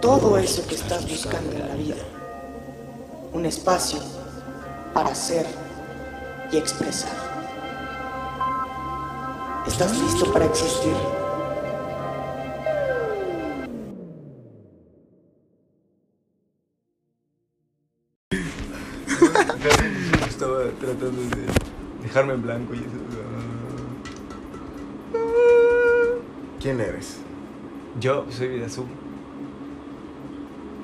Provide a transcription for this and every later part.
todo eso que estás buscando en la vida. Un espacio para ser y expresar. ¿Estás listo para existir? Estaba tratando de dejarme en blanco y eso. ¿Quién eres? Yo soy Vidazú.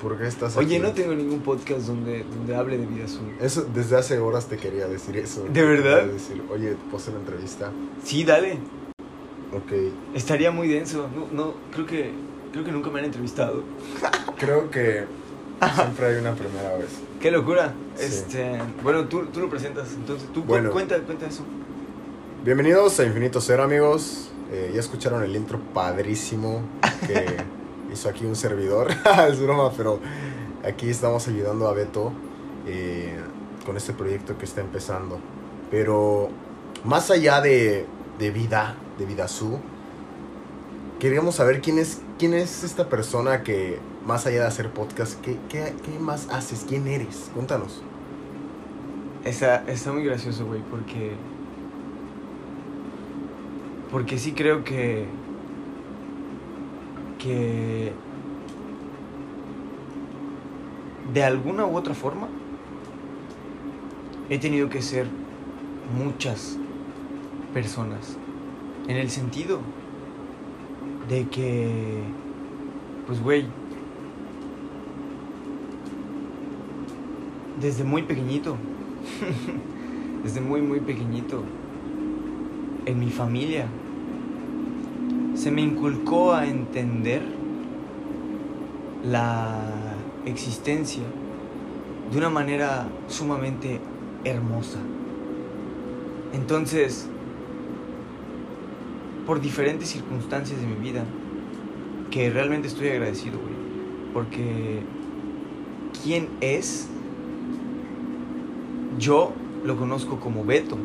¿Por qué estás Oye, aquí? no tengo ningún podcast donde, donde hable de Vidazú. Eso, desde hace horas te quería decir eso. ¿De verdad? Quería decir, oye, ¿puedo hacer una entrevista? Sí, dale. Ok. Estaría muy denso. No, no, creo que creo que nunca me han entrevistado. Creo que siempre hay una primera vez. Qué locura. Sí. Este, bueno, tú, tú lo presentas, entonces tú Bueno. cuenta, cuenta eso. Bienvenidos a Infinito Cero, amigos. Eh, ya escucharon el intro padrísimo que hizo aquí un servidor. es broma, pero aquí estamos ayudando a Beto eh, con este proyecto que está empezando. Pero más allá de, de vida, de Vidazú, queríamos saber quién es, quién es esta persona que, más allá de hacer podcast, ¿qué, qué, qué más haces? ¿Quién eres? Cuéntanos. Está, está muy gracioso, güey, porque. Porque sí creo que. Que. De alguna u otra forma. He tenido que ser muchas personas. En el sentido de que. Pues, güey. Desde muy pequeñito desde muy muy pequeñito en mi familia se me inculcó a entender la existencia de una manera sumamente hermosa. Entonces, por diferentes circunstancias de mi vida, que realmente estoy agradecido, güey, porque quién es yo lo conozco como Beto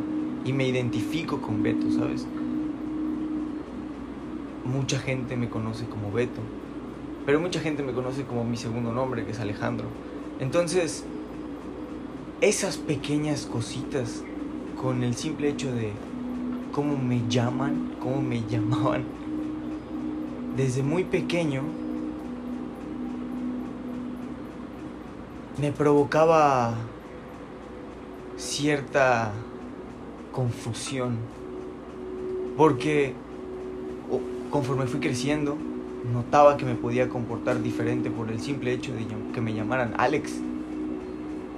y me identifico con Beto, ¿sabes? Mucha gente me conoce como Beto, pero mucha gente me conoce como mi segundo nombre, que es Alejandro. Entonces, esas pequeñas cositas, con el simple hecho de cómo me llaman, cómo me llamaban, desde muy pequeño, me provocaba cierta confusión. Porque conforme fui creciendo, notaba que me podía comportar diferente por el simple hecho de que me llamaran Alex.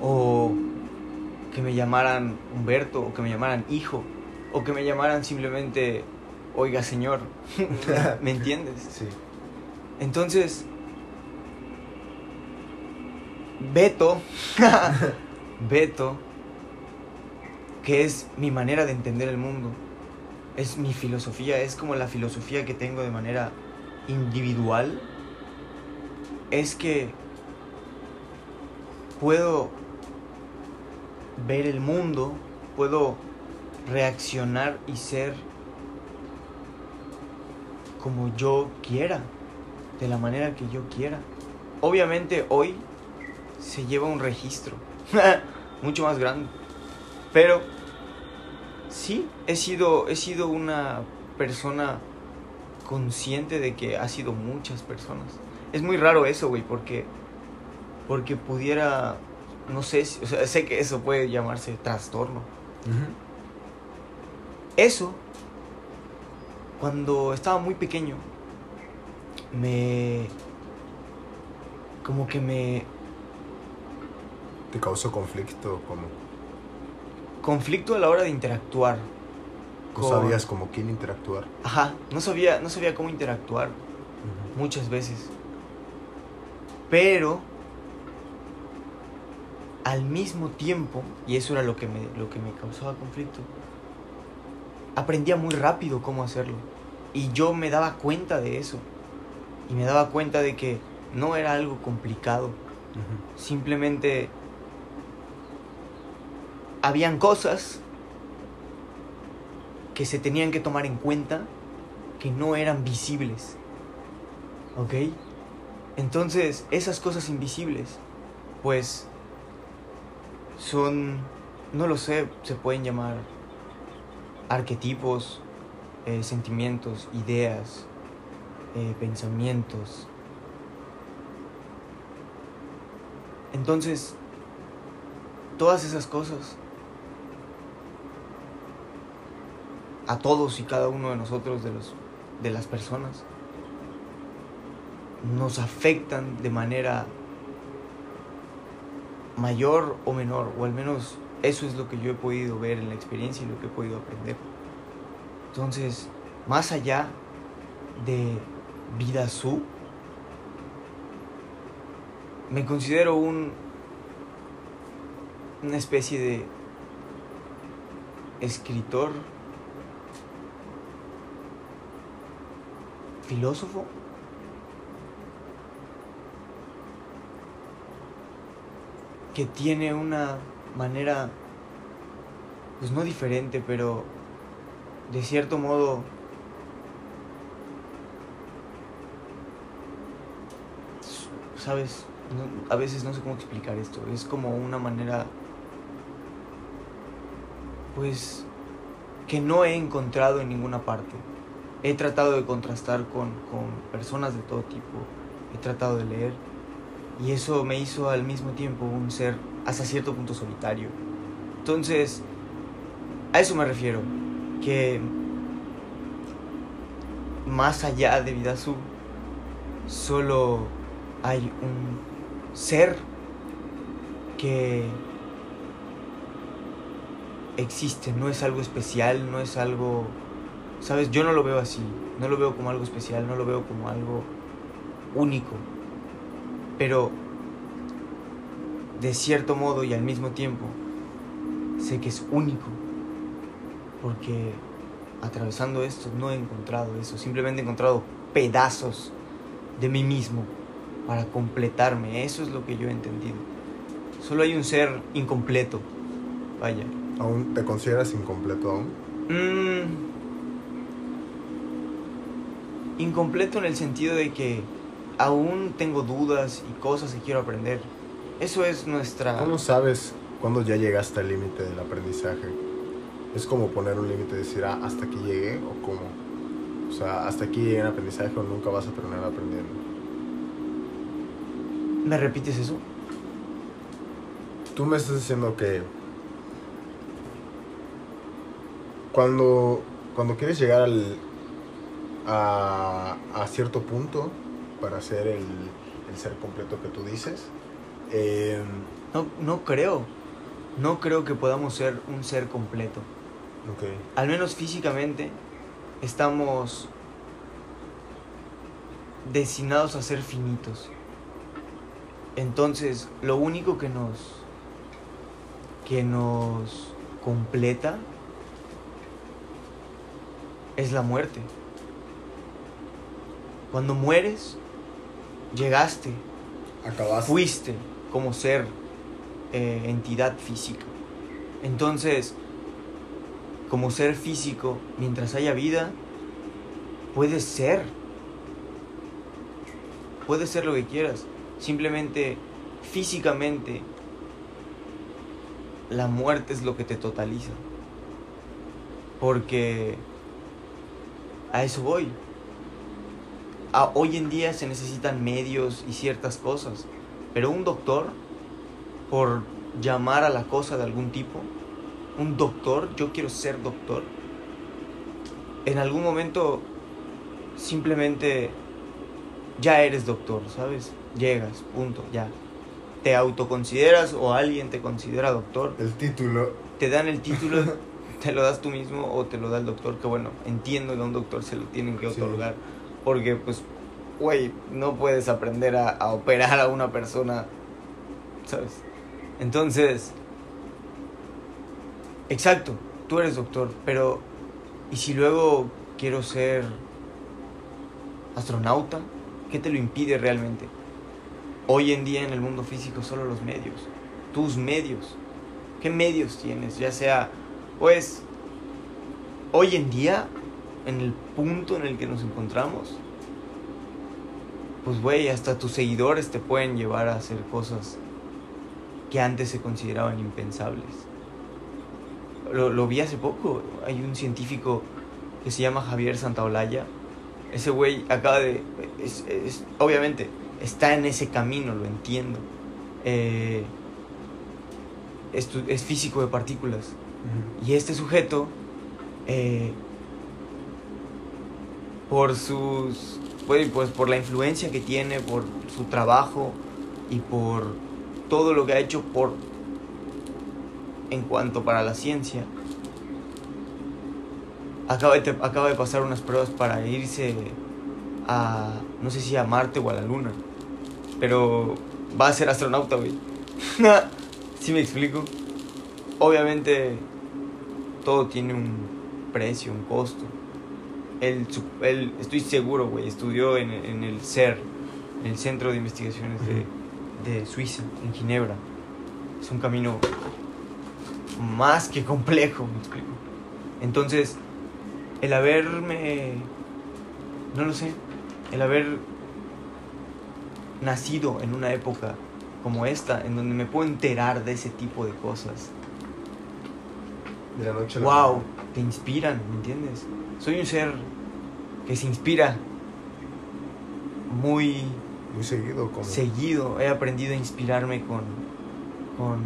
O que me llamaran Humberto, o que me llamaran hijo, o que me llamaran simplemente, oiga señor. ¿Me entiendes? Sí. Entonces, Beto, Beto, que es mi manera de entender el mundo, es mi filosofía, es como la filosofía que tengo de manera individual, es que puedo ver el mundo, puedo reaccionar y ser como yo quiera, de la manera que yo quiera. Obviamente hoy se lleva un registro mucho más grande, pero sí he sido he sido una persona consciente de que ha sido muchas personas. Es muy raro eso, güey, porque porque pudiera no sé, si- o sea, sé que eso puede llamarse trastorno. Eso, cuando estaba muy pequeño, me... como que me... ¿Te causó conflicto? como conflicto a la hora de interactuar. ¿No con- sabías como quién interactuar? Ajá, no sabía, no sabía cómo interactuar muchas veces. Pero al mismo tiempo, y eso era lo que me, lo que me causaba conflicto, aprendía muy rápido cómo hacerlo. Y yo me daba cuenta de eso. Y me daba cuenta de que no era algo complicado. Simplemente habían cosas que se tenían que tomar en cuenta que no eran visibles. ¿Ok? Entonces, esas cosas invisibles, pues, son, no lo sé, se pueden llamar arquetipos, eh, sentimientos, ideas, eh, pensamientos. Entonces, todas esas cosas, a todos y cada uno de nosotros, de, los, de las personas, nos afectan de manera mayor o menor, o al menos eso es lo que yo he podido ver en la experiencia y lo que he podido aprender. Entonces, más allá de vida su, me considero un una especie de escritor, filósofo, que tiene una manera, pues no diferente, pero de cierto modo sabes, a veces no sé cómo explicar esto, es como una manera, pues, que no he encontrado en ninguna parte. He tratado de contrastar con, con personas de todo tipo, he tratado de leer, y eso me hizo al mismo tiempo un ser hasta cierto punto solitario. Entonces, a eso me refiero, que más allá de Vidasu, solo hay un ser que existe, no es algo especial, no es algo, sabes, yo no lo veo así, no lo veo como algo especial, no lo veo como algo único, pero de cierto modo y al mismo tiempo sé que es único, porque atravesando esto no he encontrado eso, simplemente he encontrado pedazos de mí mismo para completarme, eso es lo que yo he entendido. Solo hay un ser incompleto, vaya. ¿Aún te consideras incompleto aún? Mm, incompleto en el sentido de que aún tengo dudas y cosas que quiero aprender. Eso es nuestra... ¿Cómo sabes cuándo ya llegaste al límite del aprendizaje? Es como poner un límite y decir, ah, hasta aquí llegué o cómo. O sea, hasta aquí llegué en aprendizaje o nunca vas a terminar aprendiendo. ¿Me repites eso? Tú me estás diciendo que cuando, cuando quieres llegar al, a, a cierto punto para ser el, el ser completo que tú dices, eh, No, no creo. No creo que podamos ser un ser completo. Al menos físicamente estamos destinados a ser finitos. Entonces, lo único que nos que nos completa es la muerte. Cuando mueres, llegaste, acabaste. fuiste como ser, eh, entidad física. Entonces, como ser físico, mientras haya vida, puedes ser. Puedes ser lo que quieras. Simplemente, físicamente, la muerte es lo que te totaliza. Porque a eso voy. Hoy en día se necesitan medios y ciertas cosas. Pero un doctor, por llamar a la cosa de algún tipo, un doctor, yo quiero ser doctor, en algún momento simplemente ya eres doctor, ¿sabes? Llegas, punto, ya. Te autoconsideras o alguien te considera doctor, El título. te dan el título, te lo das tú mismo o te lo da el doctor, que bueno, entiendo que a un doctor se lo tienen que Sí. Porque pues güey, no puedes aprender a, a operar a una persona, ¿sabes? Entonces, exacto, tú eres doctor, pero ¿y si luego quiero ser astronauta? ¿Qué te lo impide realmente? Hoy en día en el mundo físico solo los medios, tus medios. ¿Qué medios tienes? Ya sea, pues, hoy en día, en el punto en el que nos encontramos, pues, güey, hasta tus seguidores te pueden llevar a hacer cosas que antes se consideraban impensables. Lo, lo vi hace poco, hay un científico que se llama Javier Santaolalla. Ese güey acaba de... es- es- obviamente, está en ese camino, lo entiendo. Eh, estu- es físico de partículas. Y este sujeto, eh, por sus, pues, pues por la influencia que tiene, por su trabajo y por todo lo que ha hecho por, en cuanto para la ciencia, acaba de, acaba de pasar unas pruebas para irse a, no sé si a Marte o a la Luna, pero va a ser astronauta, güey. ¿Sí me explico? Obviamente todo tiene un precio, un costo. Él, estoy seguro, güey, estudió en, en el CER, en el Centro de Investigaciones de, de Suiza, en Ginebra. Es un camino más que complejo, me explico. Entonces, el haberme, no lo sé, el haber nacido en una época como esta, en donde me puedo enterar de ese tipo de cosas, De la noche a la wow, mañana. te inspiran, ¿me entiendes? Soy un ser que se inspira muy Muy seguido, como. seguido. He aprendido a inspirarme con, con,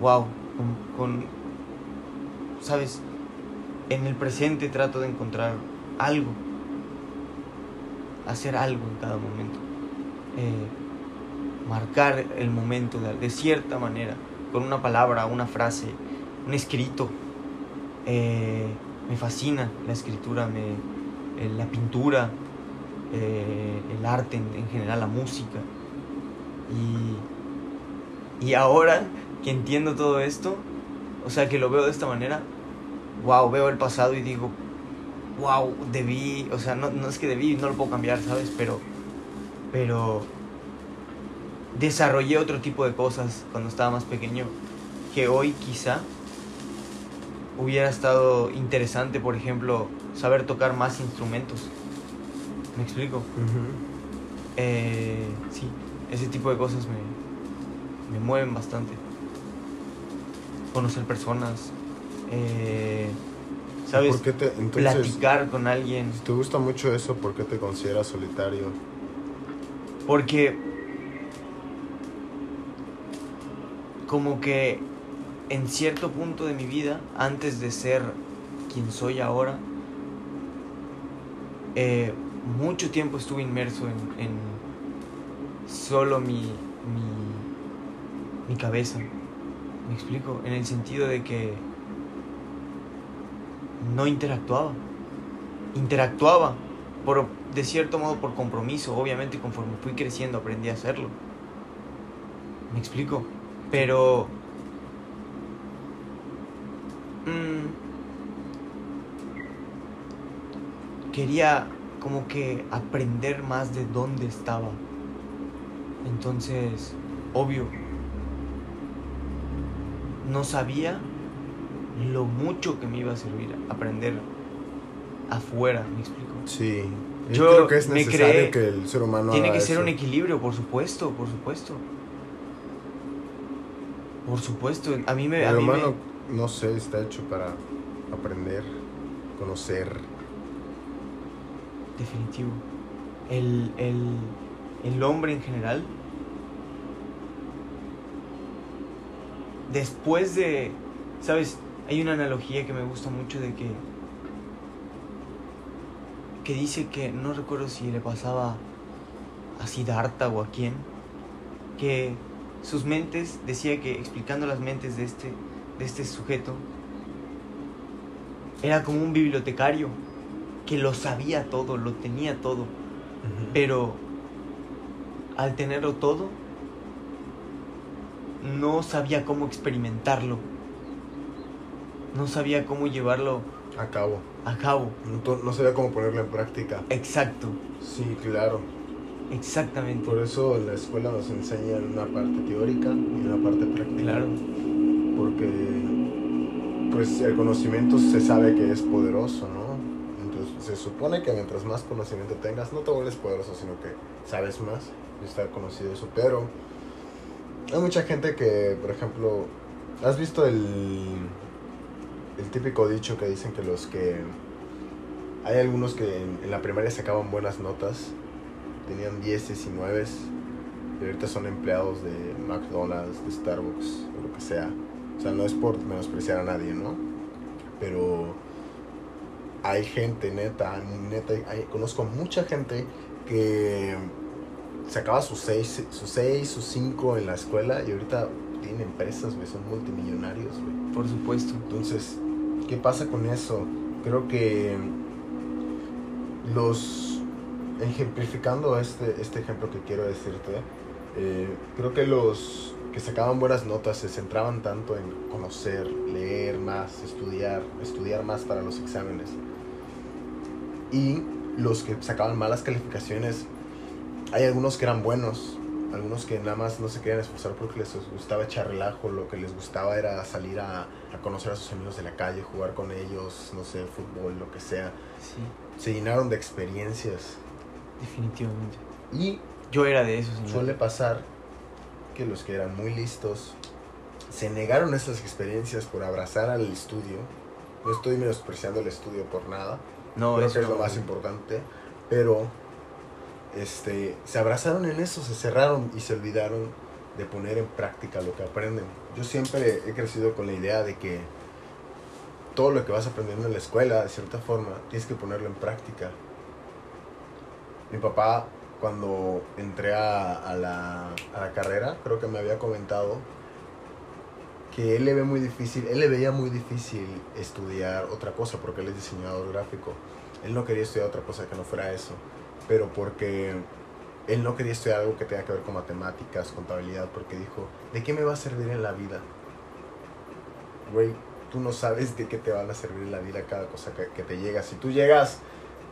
wow, con, con, sabes, en el presente trato de encontrar algo, hacer algo en cada momento, Eh, marcar el momento de, de cierta manera, con una palabra, una frase, un escrito. Eh, me fascina la escritura, me, la pintura, eh, el arte en, en general, la música. Y, y ahora que entiendo todo esto, o sea, que lo veo de esta manera, wow, veo el pasado y digo, wow, debí, o sea, no, no es que debí, no lo puedo cambiar, ¿sabes? Pero, pero desarrollé otro tipo de cosas cuando estaba más pequeño que hoy quizá hubiera estado interesante, por ejemplo, saber tocar más instrumentos. ¿Me explico? Eh, sí, ese tipo de cosas me, me mueven bastante. Conocer personas, eh, ¿sabes? ¿Por qué te, entonces, Platicar con alguien. si te gusta mucho eso, ¿por qué te consideras solitario? Porque como que en cierto punto de mi vida, antes de ser quien soy ahora, eh, mucho tiempo estuve inmerso en, en solo mi, mi, mi cabeza. ¿Me explico? En el sentido de que no interactuaba. Interactuaba por, de cierto modo por compromiso. Obviamente conforme fui creciendo aprendí a hacerlo. ¿Me explico? Pero... mm, quería como que aprender más de dónde estaba. Entonces, obvio, no sabía lo mucho que me iba a servir aprender afuera, ¿me explico? Sí. Yo Yo creo que es me necesario creé- que el ser humano Tiene que ser un equilibrio, por supuesto, por supuesto. Por supuesto, a mí me... a El mí me- humano, no sé, está hecho para aprender, conocer. Definitivo. El, el, el hombre en general, después de, ¿sabes? Hay una analogía que me gusta mucho de que, que dice que, no recuerdo si le pasaba a Siddhartha o a quién, que sus mentes, decía que explicando las mentes de este, de este sujeto, era como un bibliotecario que lo sabía todo, lo tenía todo, Pero al tenerlo todo, no sabía cómo experimentarlo. No sabía cómo llevarlo A cabo. a cabo. No, no sabía cómo ponerlo en práctica. Exacto, Sí, claro. exactamente. Por eso en la escuela nos enseñan una parte teórica y una parte práctica. Claro, Porque pues el conocimiento se sabe que es poderoso, ¿no? Se supone que mientras más conocimiento tengas, no te vuelves poderoso, sino que sabes más. Y está conocido eso. Pero hay mucha gente que, por ejemplo, ¿has visto el, el típico dicho que dicen que los que... Hay algunos que en, en la primaria sacaban buenas notas, tenían 10 y 9 y ahorita son empleados de McDonald's, de Starbucks, o lo que sea. O sea, no es por menospreciar a nadie, ¿no? Pero hay gente, neta, neta, hay- conozco mucha gente que sacaba sus 6, sus 6, sus 5 en la escuela y ahorita tienen empresas, güey, son multimillonarios, güey. por supuesto. Entonces, ¿qué pasa con eso? Creo que los ejemplificando este, este ejemplo que quiero decirte, eh, creo que los que sacaban buenas notas se centraban tanto en conocer, leer más, estudiar, estudiar más para los exámenes. Y los que sacaban malas calificaciones, hay algunos que eran buenos, algunos que nada más no se querían esforzar porque les gustaba echar relajo, lo que les gustaba era salir a, a conocer a sus amigos de la calle, jugar con ellos, no sé, fútbol, lo que sea. Sí, Se llenaron de experiencias. definitivamente. Y Yo era de esos. señor. suele pasar que los que eran muy listos se negaron esas experiencias por abrazar al estudio. No estoy menospreciando el estudio por nada. No, creo eso que es lo no, más importante. Pero este, se abrazaron en eso, se cerraron y se olvidaron de poner en práctica lo que aprenden. Yo siempre he crecido con la idea de que todo lo que vas aprendiendo en la escuela, de cierta forma, tienes que ponerlo en práctica. Mi papá, cuando entré a, a la, a la carrera, creo que me había comentado que él le ve muy difícil, él le veía muy difícil estudiar otra cosa porque él es diseñador gráfico. Él no quería estudiar otra cosa que no fuera eso, pero porque él no quería estudiar algo que tenga que ver con matemáticas, contabilidad, porque dijo, ¿de qué me va a servir en la vida? Güey, tú no sabes de qué te van a servir en la vida cada cosa que, que te llega. Si tú llegas,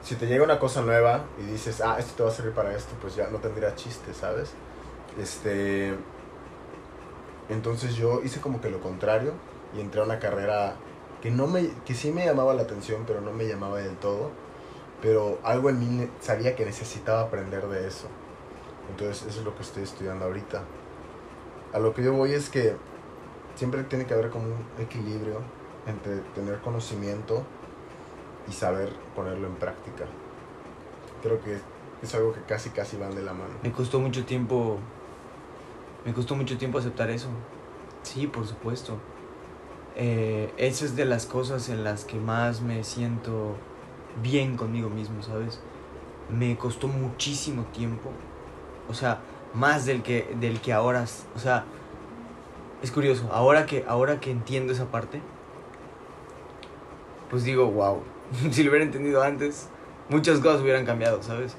si te llega una cosa nueva y dices, ah, esto te va a servir para esto, pues ya no tendría chiste, ¿sabes? Este, entonces yo hice como que lo contrario y entré a una carrera que no me que sí me llamaba la atención, pero no me llamaba del todo, pero algo en mí sabía que necesitaba aprender de eso. Entonces, eso es lo que estoy estudiando ahorita. A lo que yo voy es que siempre tiene que haber como un equilibrio entre tener conocimiento y saber ponerlo en práctica. Creo que es algo que casi casi van de la mano. Me costó mucho tiempo. Me costó mucho tiempo aceptar eso. Sí, por supuesto. Eh, eso es de las cosas en las que más me siento bien conmigo mismo, ¿sabes? Me costó muchísimo tiempo. O sea, más del que, del que ahora. O sea, es curioso. Ahora que, ahora que entiendo esa parte, pues digo, wow. si lo hubiera entendido antes, muchas cosas hubieran cambiado, ¿sabes?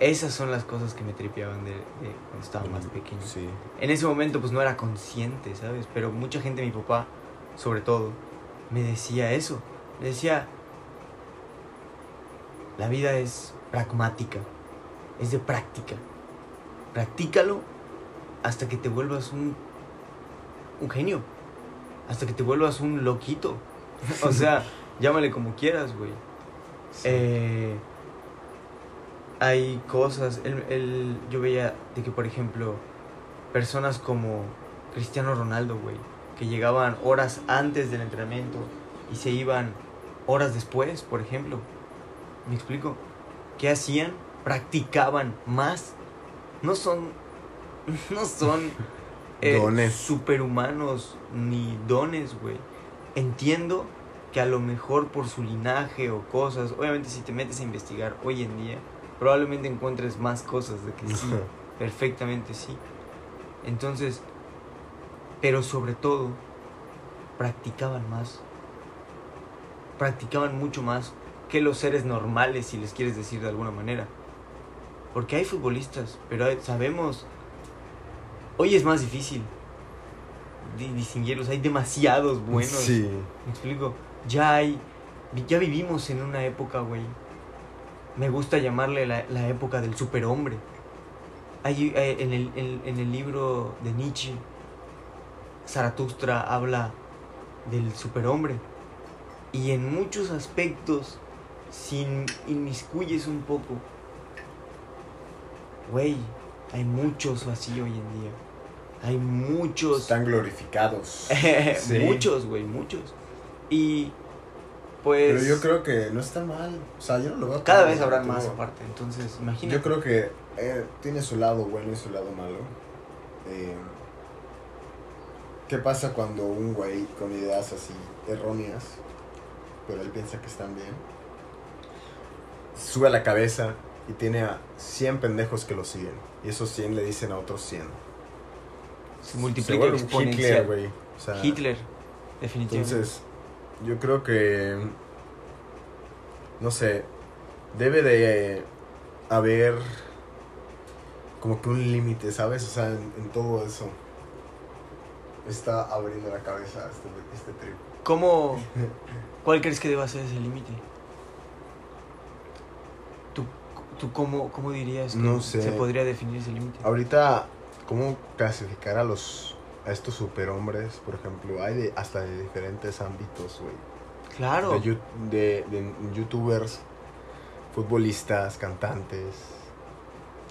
Esas son las cosas que me tripeaban de, de cuando estaba más pequeño. Sí. En ese momento pues no era consciente, ¿sabes? Pero mucha gente, mi papá, sobre todo, me decía eso. Me decía, la vida es pragmática, es de práctica. Practícalo hasta que te vuelvas un, un genio, hasta que te vuelvas un loquito. o sea, llámale como quieras, güey. Eh, hay cosas, el, el- yo veía de que, por ejemplo, personas como Cristiano Ronaldo, güey, que llegaban horas antes del entrenamiento y se iban horas después, por ejemplo. ¿Me explico? ¿Qué hacían? Practicaban más. No son, no son eh, Dones. superhumanos ni dones, güey. Entiendo que a lo mejor por su linaje o cosas, obviamente si te metes a investigar hoy en día, probablemente encuentres más cosas de que sí, perfectamente sí. Entonces, pero sobre todo, practicaban más. Practicaban mucho más que los seres normales, si les quieres decir de alguna manera. Porque hay futbolistas, pero hay- sabemos. Hoy es más difícil di- distinguirlos. Hay demasiados buenos. Sí. Me explico. Ya hay. Ya vivimos en una época, güey. Me gusta llamarle la, la época del superhombre. Hay, eh, en, el, en- en el libro de Nietzsche, Zaratustra habla del superhombre. Y en muchos aspectos, si in- inmiscuyes un poco, güey, hay muchos así hoy en día. Hay muchos. Están glorificados. Sí. muchos, güey, muchos. Y pues Pero yo creo que no está mal. O sea, yo no lo veo cada vez habrán negativo. más aparte. Entonces, imagínate. Yo creo que eh, tiene su lado bueno y su lado malo. Eh, ¿Qué pasa cuando un güey con ideas así erróneas, pero él piensa que están bien, sube a la cabeza y tiene a 100 pendejos que lo siguen? Y esos 100 le dicen a otros 100. se Se multiplica un exponencial. Hitler, güey. O sea, Hitler, definitivamente. Entonces, yo creo que. No sé. Debe de haber. Como que un límite, ¿sabes? O sea, en, en todo eso. Está abriendo la cabeza este, este trip. ¿Cómo, ¿Cuál crees que deba ser ese límite? ¿Tú, tú cómo, cómo dirías que No sé. se podría definir ese límite? Ahorita, ¿cómo clasificar a los. A estos superhombres? Por ejemplo, hay de, hasta de diferentes ámbitos, güey. Claro. de, yu- de- de youtubers, futbolistas, cantantes,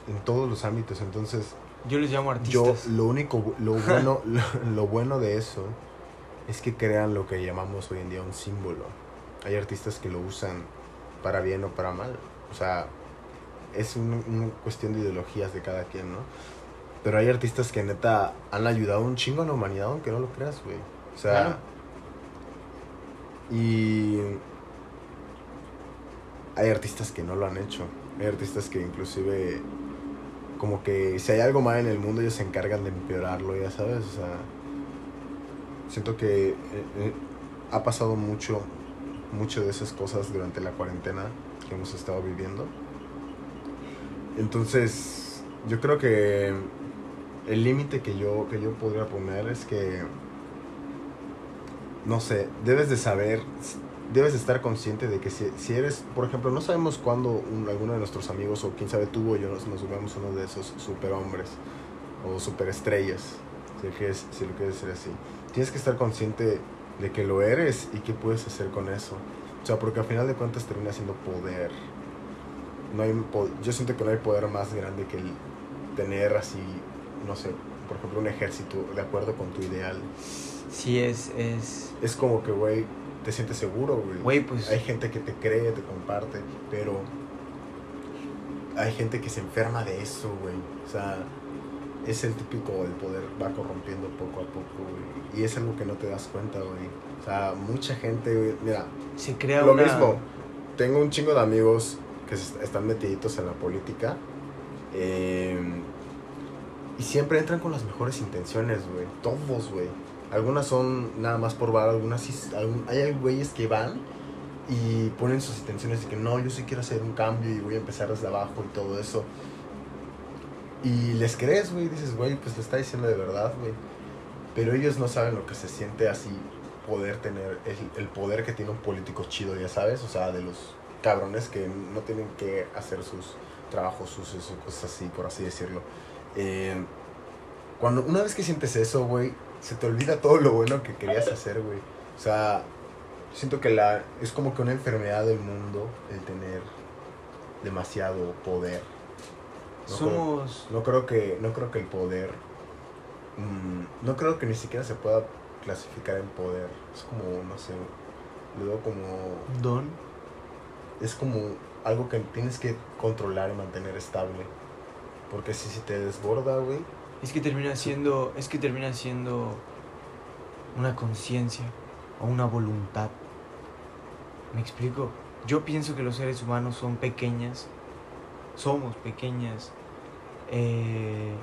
en todos los ámbitos. Entonces, Yo les llamo yo artistas. lo único, lo bueno, lo, lo bueno de eso es que crean lo que llamamos hoy en día un símbolo. Hay artistas que lo usan para bien o para mal. O sea, es un- una cuestión de ideologías de cada quien, ¿no? Pero hay artistas que neta han ayudado un chingo a la humanidad, aunque no lo creas, güey. O sea, Claro. y hay artistas que no lo han hecho. Hay artistas que inclusive como que si hay algo mal en el mundo ellos se encargan de empeorarlo, ya sabes, o sea, siento que eh, eh, ha pasado mucho mucho de esas cosas durante la cuarentena que hemos estado viviendo. Entonces, yo creo que el límite que yo que yo podría poner es que no sé, debes de saber, debes de estar consciente de que si, si eres, por ejemplo, no sabemos cuándo un- alguno de nuestros amigos o quién sabe tú o yo nos, nos volvemos uno de esos superhombres o superestrellas, si lo, quieres, si lo quieres decir así. Tienes que estar consciente de que lo eres y qué puedes hacer con eso. O sea, porque al final de cuentas termina siendo poder. No hay, yo siento que no hay poder más grande que el tener así, no sé, por ejemplo, un ejército de acuerdo con tu ideal. Sí, es, es... Es como que, güey, te sientes seguro, güey. Güey, pues... Hay gente que te cree, te comparte, pero hay gente que se enferma de eso, güey. O sea, es el típico, el poder va corrompiendo poco a poco, güey. Y es algo que no te das cuenta, güey. O sea, mucha gente, güey, mira, Se crea lo una... mismo. Tengo un chingo de amigos que están metiditos en la política. eh, y siempre entran con las mejores intenciones, güey. Todos, güey. Algunas son nada más por bar, algunas sí. hay güeyes que van y ponen sus intenciones de que no, yo sí quiero hacer un cambio y voy a empezar desde abajo y todo eso. Y les crees, güey. Dices, güey, pues lo está diciendo de verdad, güey. Pero ellos no saben lo que se siente así poder tener el, el poder que tiene un político chido, ya sabes, o sea, de los cabrones que no tienen que hacer sus trabajos sucios o cosas así, por así decirlo. Eh, cuando una vez que sientes eso, güey, se te olvida todo lo bueno que querías hacer, güey. O sea, siento que la es como que una enfermedad del mundo el tener demasiado poder. No creo- Somos... no creo que no creo que el poder mm, no creo que ni siquiera se pueda clasificar en poder es como no sé veo como Don. es como algo que tienes que controlar y mantener estable porque si, si te desborda güey Es que termina siendo, es que termina siendo una conciencia o una voluntad. ¿Me explico? Yo pienso que los seres humanos son pequeñas, somos pequeñas eh,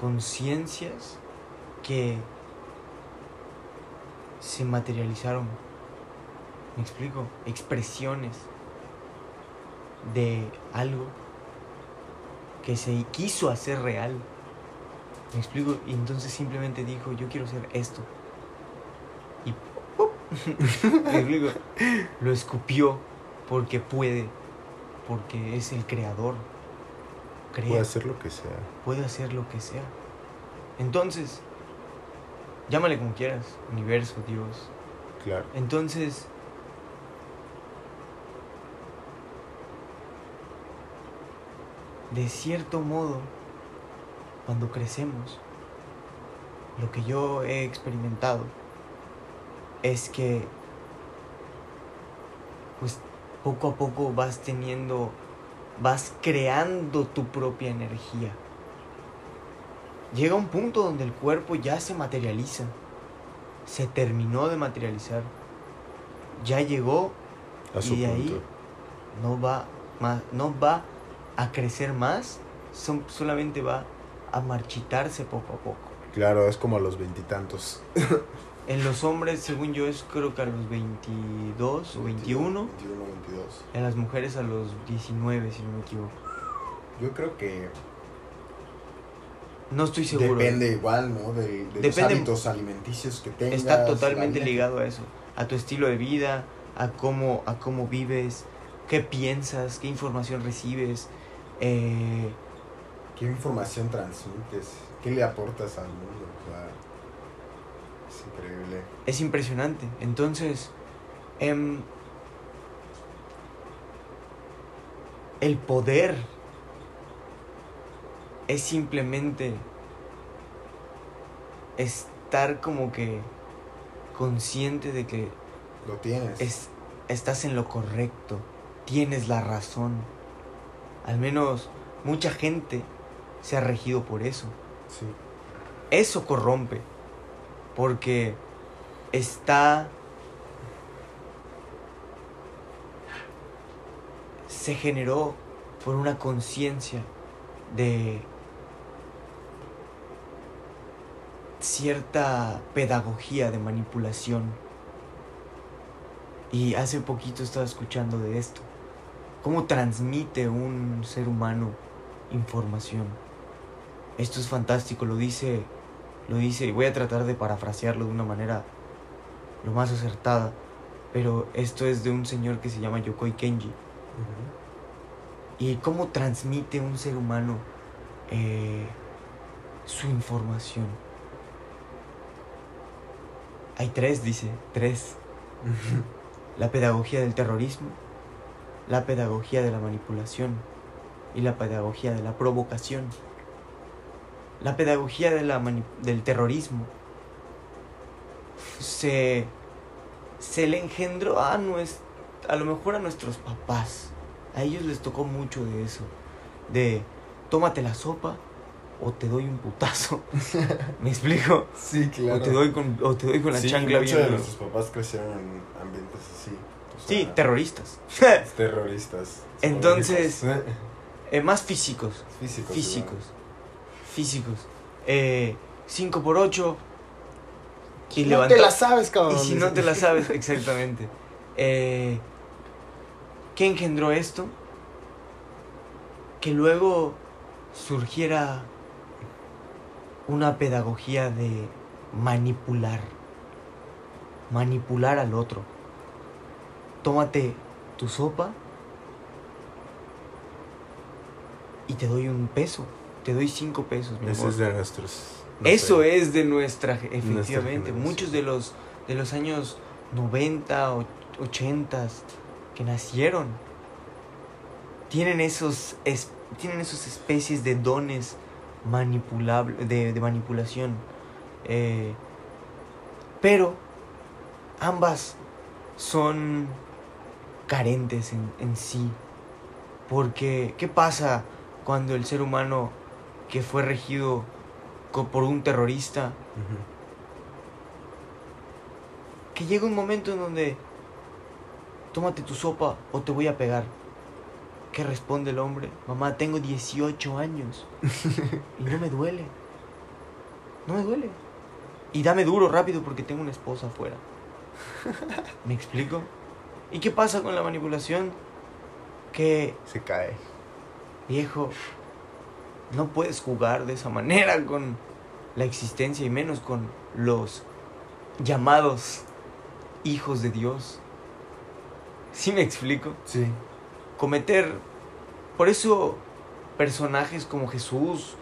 conciencias que se materializaron. ¿Me explico? Expresiones de algo que se quiso hacer real. ¿Me explico? Y entonces simplemente dijo, yo quiero ser esto. Y ¡pum! ¿Me explico? Lo escupió porque puede, porque es el creador. Crea, Puede hacer lo que sea. puede hacer lo que sea. Entonces, llámale como quieras, universo, Dios. Claro. Entonces, de cierto modo, cuando crecemos, lo que yo he experimentado es que, pues, poco a poco vas teniendo, vas creando tu propia energía. Llega un punto donde el cuerpo ya se materializa, se terminó de materializar, ya llegó A su y de ahí no va más, no va a crecer más, son- solamente va a marchitarse poco a poco. Claro, es como a los veintitantos. En los hombres, según yo, es creo que a los 22 o 21. 21, 22. En las mujeres a los 19, si no me equivoco. Yo creo que No estoy seguro. depende igual, ¿no? De, de los Depende- hábitos alimenticios que tengas. Está totalmente ligado a eso. A tu estilo de vida, a cómo, a cómo vives, qué piensas, qué información recibes. Eh, ¿Qué información transmites? ¿Qué le aportas al mundo? O sea, es increíble. es impresionante. Entonces, em, el poder es simplemente estar como que consciente de que Lo tienes. es, estás en lo correcto, tienes la razón. Al menos mucha gente se ha regido por eso. Sí. Eso corrompe. Porque está... Se generó por una conciencia de cierta pedagogía de manipulación. Y hace poquito estaba escuchando de esto. ¿Cómo transmite un ser humano información? Esto es fantástico, lo dice, lo dice, y voy a tratar de parafrasearlo de una manera lo más acertada, pero esto es de un señor que se llama Yokoi Kenji. ¿Y cómo transmite un ser humano eh, su información? Hay tres, dice, tres. La pedagogía del terrorismo, la pedagogía de la manipulación y la pedagogía de la provocación. La pedagogía de la mani- del terrorismo se, se le engendró a, nues- a lo mejor a nuestros papás. A ellos les tocó mucho de eso. De tómate la sopa o te doy un putazo. ¿Me explico? Sí, claro. O te doy con, o te doy con la sí, chancla muchos de nuestros papás crecieron en ambientes así. O Sí, terroristas. terroristas. Entonces-. Eh, más físicos. físicos. Físicos. Físicos. Eh, 5 por 8 Y levanta- No te la sabes, cabrón. Y si no te la sabes, exactamente. Eh, ¿Qué engendró esto? Que luego surgiera una pedagogía de manipular. Manipular al otro. Tómate tu sopa y te doy un peso. Te doy cinco pesos, mi amor. es de nuestros. no Eso sé. es de nuestra, efectivamente. Muchos de los, de los años 90, o 80 que nacieron tienen esos, es- tienen esos especies de dones manipulable, de, de manipulación. Eh, pero ambas son carentes en, en sí. Porque, ¿qué pasa cuando el ser humano que fue regido por un terrorista, que llega un momento en donde tómate tu sopa o te voy a pegar. ¿Qué responde el hombre? Mamá, tengo 18 años y no me duele. No me duele. Y dame duro rápido porque tengo una esposa afuera. ¿Me explico? ¿Y qué pasa con la manipulación? Que Se cae. Viejo, no puedes jugar de esa manera con la existencia y menos con los llamados hijos de Dios. ¿Sí me explico? Sí. Cometer... Por eso personajes como Jesús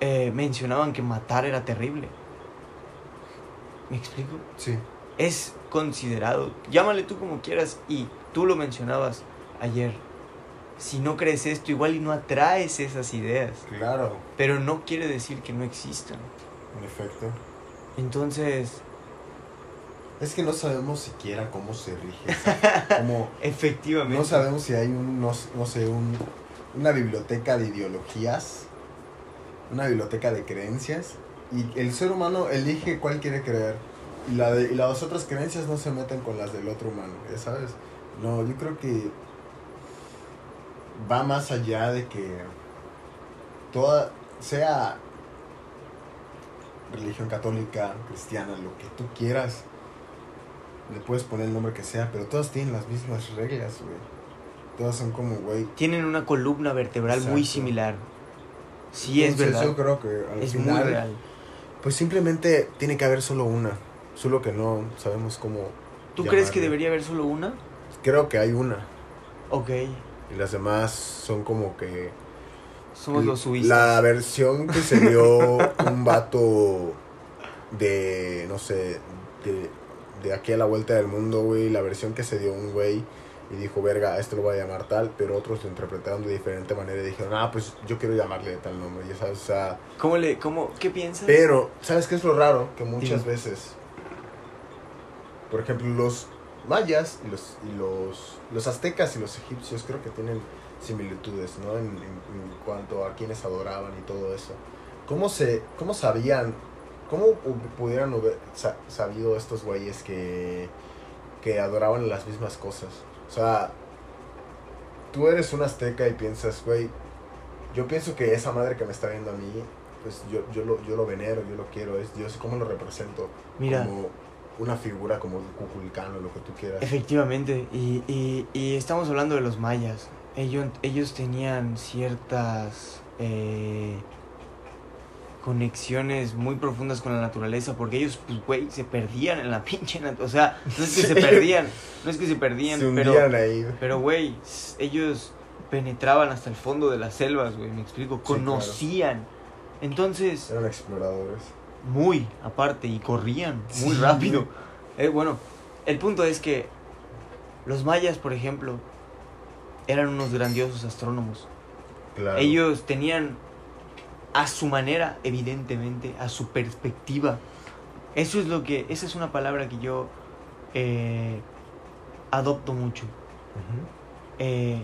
eh, mencionaban que matar era terrible. ¿Me explico? Sí. Es considerado, llámale tú como quieras y tú lo mencionabas ayer. Si no crees esto, igual y no atraes esas ideas. Claro. Pero no quiere decir que no existan. En efecto. Entonces, Es que no sabemos siquiera cómo se rige. esa- Como efectivamente. no sabemos si hay un, no, no sé, un, una biblioteca de ideologías, una biblioteca de creencias, y el ser humano elige cuál quiere creer. Y, la de- y las otras creencias no se meten con las del otro humano, ¿ya sabes? No, yo creo que va más allá de que toda, sea religión católica, cristiana, lo que tú quieras, le puedes poner el nombre que sea, pero todas tienen las mismas reglas, güey. Todas son como, güey. Tienen una columna vertebral muy similar. Sí, es verdad. Yo creo que al Es muy real. pues simplemente tiene que haber solo una. Solo que no sabemos cómo. ¿Tú crees que debería haber solo una? Creo que hay una. Ok. Y las demás son como que. Somos los suizos. La versión que se dio un vato de. No sé. De, de aquí a la vuelta del mundo, güey. La versión que se dio un güey. Y dijo, verga, a este lo voy a llamar tal. Pero otros lo interpretaron de diferente manera. Y dijeron, ah, pues yo quiero llamarle de tal nombre. Ya sabes, o sea. ¿Cómo le, cómo, qué piensas? Pero, ¿sabes qué es lo raro? Que muchas veces, por ejemplo, los mayas y los, y los, los aztecas y los egipcios creo que tienen similitudes, ¿no? En, en- en cuanto a quienes adoraban y todo eso. ¿Cómo, se, cómo sabían, cómo pudieran haber sa- sabido estos güeyes que, que adoraban las mismas cosas? O sea, tú eres un azteca y piensas, güey, yo pienso que esa madre que me está viendo a mí, pues yo, yo, lo, yo lo venero, yo lo quiero, es Dios, ¿cómo lo represento? Mira, Como una figura como Cuculcano, lo que tú quieras. efectivamente, y, y, y estamos hablando de los mayas. Ellos, ellos tenían ciertas eh, conexiones muy profundas con la naturaleza, porque ellos, pues, güey, se perdían en la pinche O sea, no es que se perdían, no es que se perdían, Se pero... ahí. Pero, güey, ellos penetraban hasta el fondo de las selvas, güey, me explico, conocían. Entonces, Eran exploradores. Muy aparte y corrían muy Sí. rápido. Eh, bueno, el punto es que los mayas, por ejemplo, eran unos grandiosos astrónomos. Claro. Ellos tenían a su manera, evidentemente, a su perspectiva. Eso es lo que, esa es una palabra que yo eh, adopto mucho. Eh,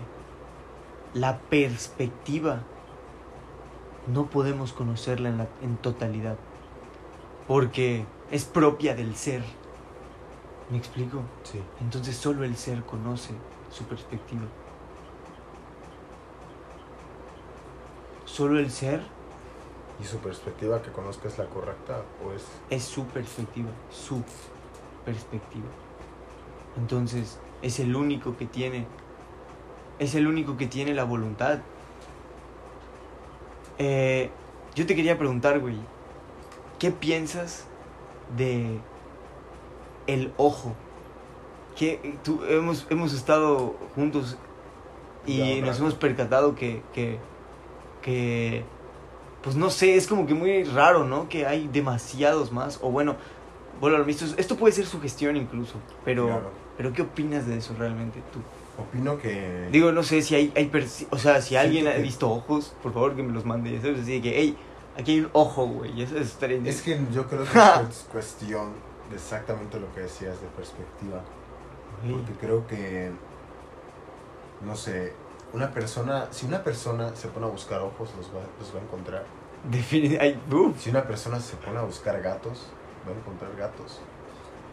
la perspectiva no podemos conocerla en, la, en totalidad porque es propia del ser. ¿Me explico? Sí. Entonces solo el ser conoce su perspectiva. Solo el ser ¿Y su perspectiva que conozca es la correcta o es...? es su perspectiva, su perspectiva. Entonces, es el único que tiene, es el único que tiene la voluntad. Eh, yo te quería preguntar, güey, ¿qué piensas de el ojo? Que tú hemos, hemos estado juntos y nos hemos percatado que, que, que, pues no sé, es como que muy raro, ¿no? Que hay demasiados más, o bueno, bueno, esto puede ser sugestión incluso, pero, Claro. pero ¿qué opinas de eso realmente tú? Opino que... Digo, no sé si hay, hay o sea, si alguien ha visto ojos, por favor que me los mande, ¿sabes? Así que, hey, aquí hay un ojo, güey, eso estaría Es que yo creo que es cuestión de exactamente lo que decías de perspectiva. Porque creo que, no sé, una persona, si una persona se pone a buscar ojos, los va, los va a encontrar. defini- ay, uf, Si una persona se pone a buscar gatos, va a encontrar gatos.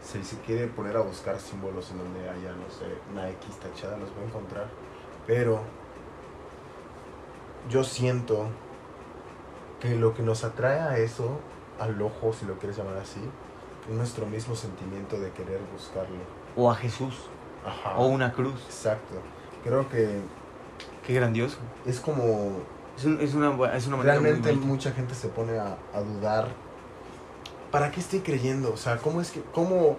Si se quiere poner a buscar símbolos en donde haya, no sé, una X tachada, los va a encontrar. Pero yo siento que lo que nos atrae a eso, al ojo, si lo quieres llamar así, es nuestro mismo sentimiento de querer buscarlo. o a Jesús, Ajá. o una cruz, Exacto. Creo que qué grandioso. es como Es, un- es una, es una manera Realmente mucha gente se pone a, a dudar. ¿Para qué estoy creyendo? O sea, ¿cómo es que, cómo,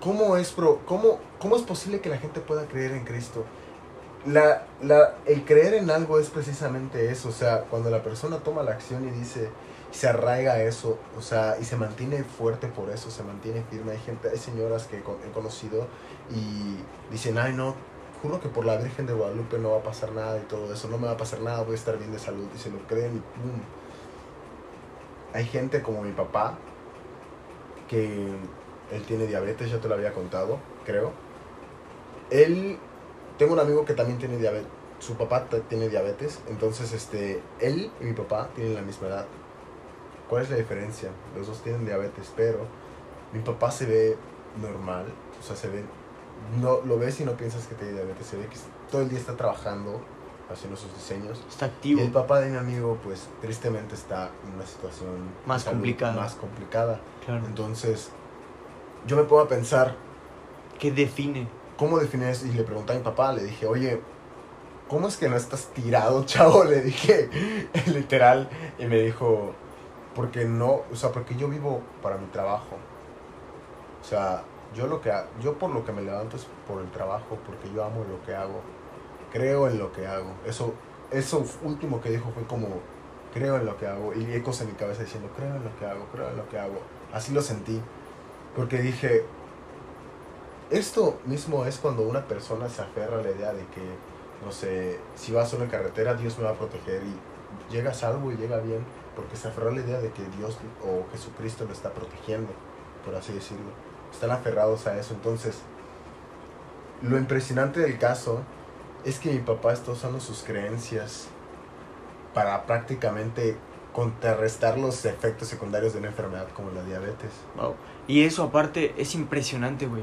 cómo es, pro, cómo, cómo es posible que la gente pueda creer en Cristo? La, la, el creer en algo es precisamente eso, o sea, cuando la persona toma la acción y dice, se arraiga eso, o sea, y se mantiene fuerte por eso, se mantiene firme. Hay gente, hay señoras que he conocido y dicen, ay no, juro que por la Virgen de Guadalupe no va a pasar nada y todo eso, no me va a pasar nada, voy a estar bien de salud, y se lo creen y pum. Hay gente como mi papá, que él tiene diabetes, ya te lo había contado, creo. Él, tengo un amigo que también tiene diabetes, su papá tiene diabetes, entonces este, él y mi papá tienen la misma edad. ¿Cuál es la diferencia? Los dos tienen diabetes, pero mi papá se ve normal, o sea, se ve, no, lo ves y no piensas que tiene diabetes, se ve que todo el día está trabajando, haciendo sus diseños. Está Y activo. el papá de mi amigo, pues tristemente está en una situación Más complicada. Más complicada. Claro. Entonces, yo me pongo a pensar, ¿Qué define? ¿Cómo defines? Y le pregunté a mi papá, le dije, oye, ¿cómo es que no estás tirado, chavo? Le dije, literal. Y me dijo, porque no, o sea, porque yo vivo para mi trabajo. O sea, yo lo que yo por lo que me levanto es por el trabajo, porque yo amo lo que hago. Creo en lo que hago. Eso, eso último que dijo fue como, creo en lo que hago. Y ecos en mi cabeza diciendo, creo en lo que hago, creo en lo que hago. Así lo sentí. Porque dije, esto mismo es cuando una persona se aferra a la idea de que, no sé, si vas solo en carretera, Dios me va a proteger y llega salvo y llega bien, porque se aferró a la idea de que Dios o Jesucristo lo está protegiendo, por así decirlo. Están aferrados a eso. Entonces, lo impresionante del caso es que mi papá está usando sus creencias para prácticamente contrarrestar los efectos secundarios de una enfermedad como la diabetes. Wow. Y eso aparte es impresionante, güey.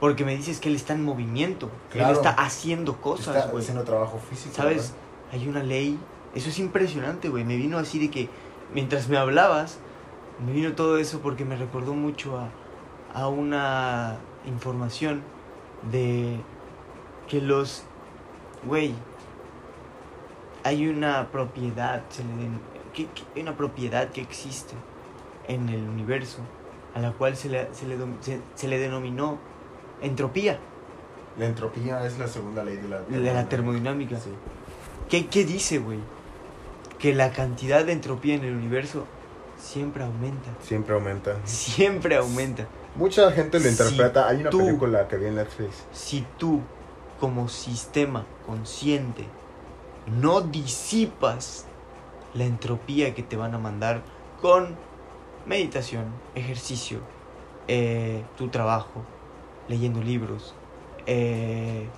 Porque me dices que él está en movimiento. Claro. Él está haciendo cosas, está haciendo trabajo físico. ¿Sabes? ¿verdad? Hay una ley. Eso es impresionante, güey. Me vino así de que mientras me hablabas, me vino todo eso porque me recordó mucho a, a una información de que los... Güey, hay una propiedad, se le den- que- que- hay una propiedad que existe en el universo a la cual se le, se le, se le denominó entropía La entropía es la segunda ley de la de la termodinámica. Sí. ¿Qué, qué dice, güey? Que la cantidad de entropía en el universo siempre aumenta. Siempre aumenta. Siempre aumenta. Mucha gente lo Si interpreta. Hay una tú- película que vi en Netflix. Si tú, como sistema consciente, no disipas la entropía que te van a mandar con meditación, ejercicio, eh, tu trabajo, leyendo libros, eh,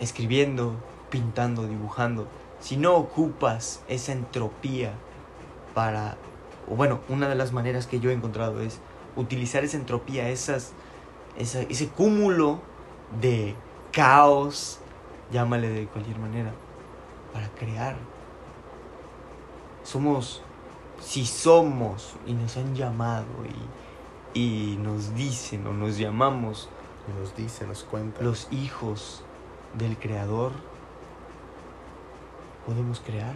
escribiendo, pintando, dibujando, si no ocupas esa entropía para, o bueno, una de las maneras que yo he encontrado es utilizar esa entropía, esas, esa- ese cúmulo de caos, llámale de cualquier manera, para crear. Somos, si somos y nos han llamado y, y nos dicen o nos llamamos nos dice, nos cuenta. los hijos del creador, podemos crear.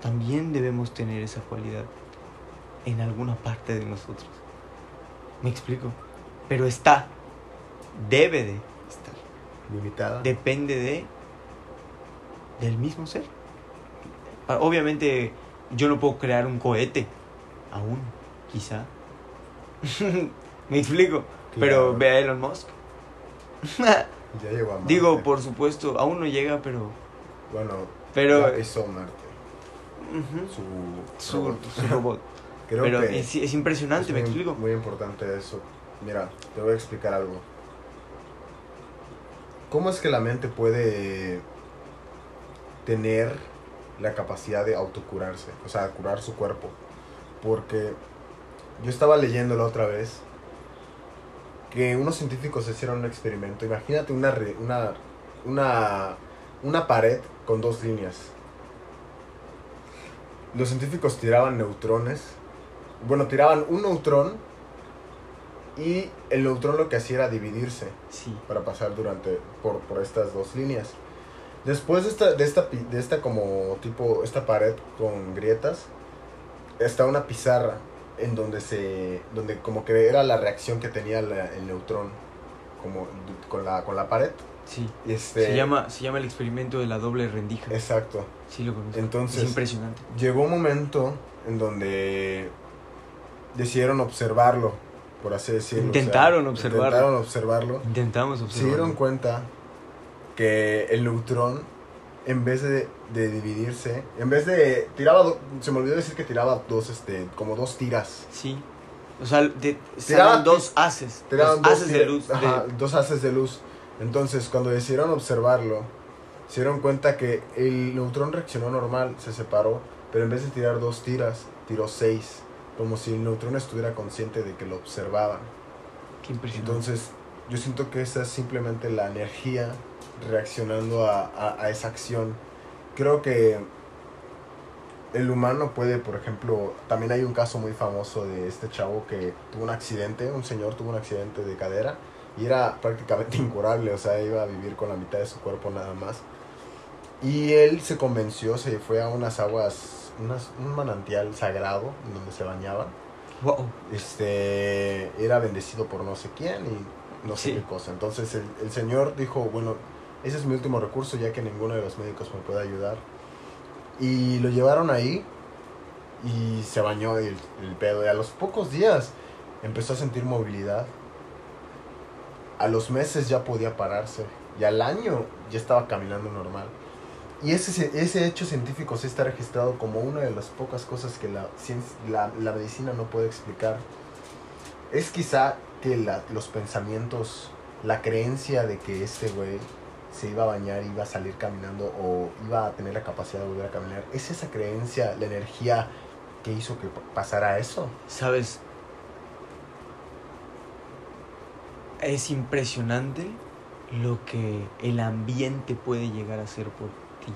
También debemos tener esa cualidad en alguna parte de nosotros. ¿Me explico? Pero está, debe de estar, Limitada. depende de del mismo ser. Obviamente yo no puedo crear un cohete aún, quizá. ¿Me explico? Pero ve a Elon Musk. Ya llegó a Marte. Digo, por supuesto, aún no llega, pero. Bueno, Pero. ya pisó Marte. Su, su, robot. su robot. Creo pero que es, es impresionante, es me muy, explico. Muy importante eso. Mira, te voy a explicar algo. ¿Cómo es que la mente puede tener la capacidad de autocurarse? O sea, curar su cuerpo. Porque yo estaba leyendo la otra vez que unos científicos hicieron un experimento. Imagínate una, re- una, una, una pared con dos líneas. Los científicos tiraban neutrones. Bueno, tiraban un neutrón y el neutrón lo que hacía era dividirse Sí. para pasar durante por, por estas dos líneas. Después de esta, de esta, de esta como tipo, esta pared con grietas, está una pizarra en donde se, donde como que era la reacción que tenía la- el neutrón, como con la, con la pared. Sí. Este, Se, llama, se llama el experimento de la doble rendija. Exacto. Sí, lo conozco. Entonces- es impresionante. Llegó un momento en donde decidieron observarlo, por así decirlo. o sea, Intentaron observarlo. Intentaron observarlo. Intentamos Se observar. dieron cuenta que el neutrón, en vez de, de dividirse, en vez de. tiraba. do- se me olvidó decir que tiraba dos, este, como dos tiras. Sí. O sea, de, Tiraban- dos haces. Tiraban dos haces de luz. de- ajá, dos haces de luz. Entonces, cuando decidieron observarlo, se dieron cuenta que el neutrón reaccionó normal, se separó, pero en vez de tirar dos tiras, tiró seis. Como si el neutrón estuviera consciente de que lo observaban. Qué impresionante. Entonces, yo siento que esa es simplemente la energía reaccionando a, a- a esa acción. Creo que el humano puede, por ejemplo, también hay un caso muy famoso de este chavo que tuvo un accidente, un señor tuvo un accidente de cadera y era prácticamente incurable, o sea, iba a vivir con la mitad de su cuerpo nada más. Y él se convenció, se fue a unas aguas, unas, un manantial sagrado donde se bañaban Wow. este era bendecido por no sé quién y no sé Sí. qué cosa. Entonces el, el señor dijo, bueno, ese es mi último recurso ya que ninguno de los médicos me puede ayudar. Y lo llevaron ahí y se bañó el, el pedo. Y a los pocos días empezó a sentir movilidad. A los meses ya podía pararse. Y al año ya estaba caminando normal. Y ese, ese hecho científico sí está registrado como una de las pocas cosas que la, la, la medicina no puede explicar. Es quizá que la- los pensamientos, la creencia de que este güey se iba a bañar, iba a salir caminando o iba a tener la capacidad de volver a caminar. Es esa creencia, la energía que hizo que pa- pasara eso. ¿Sabes? Es impresionante lo que el ambiente puede llegar a ser por ti.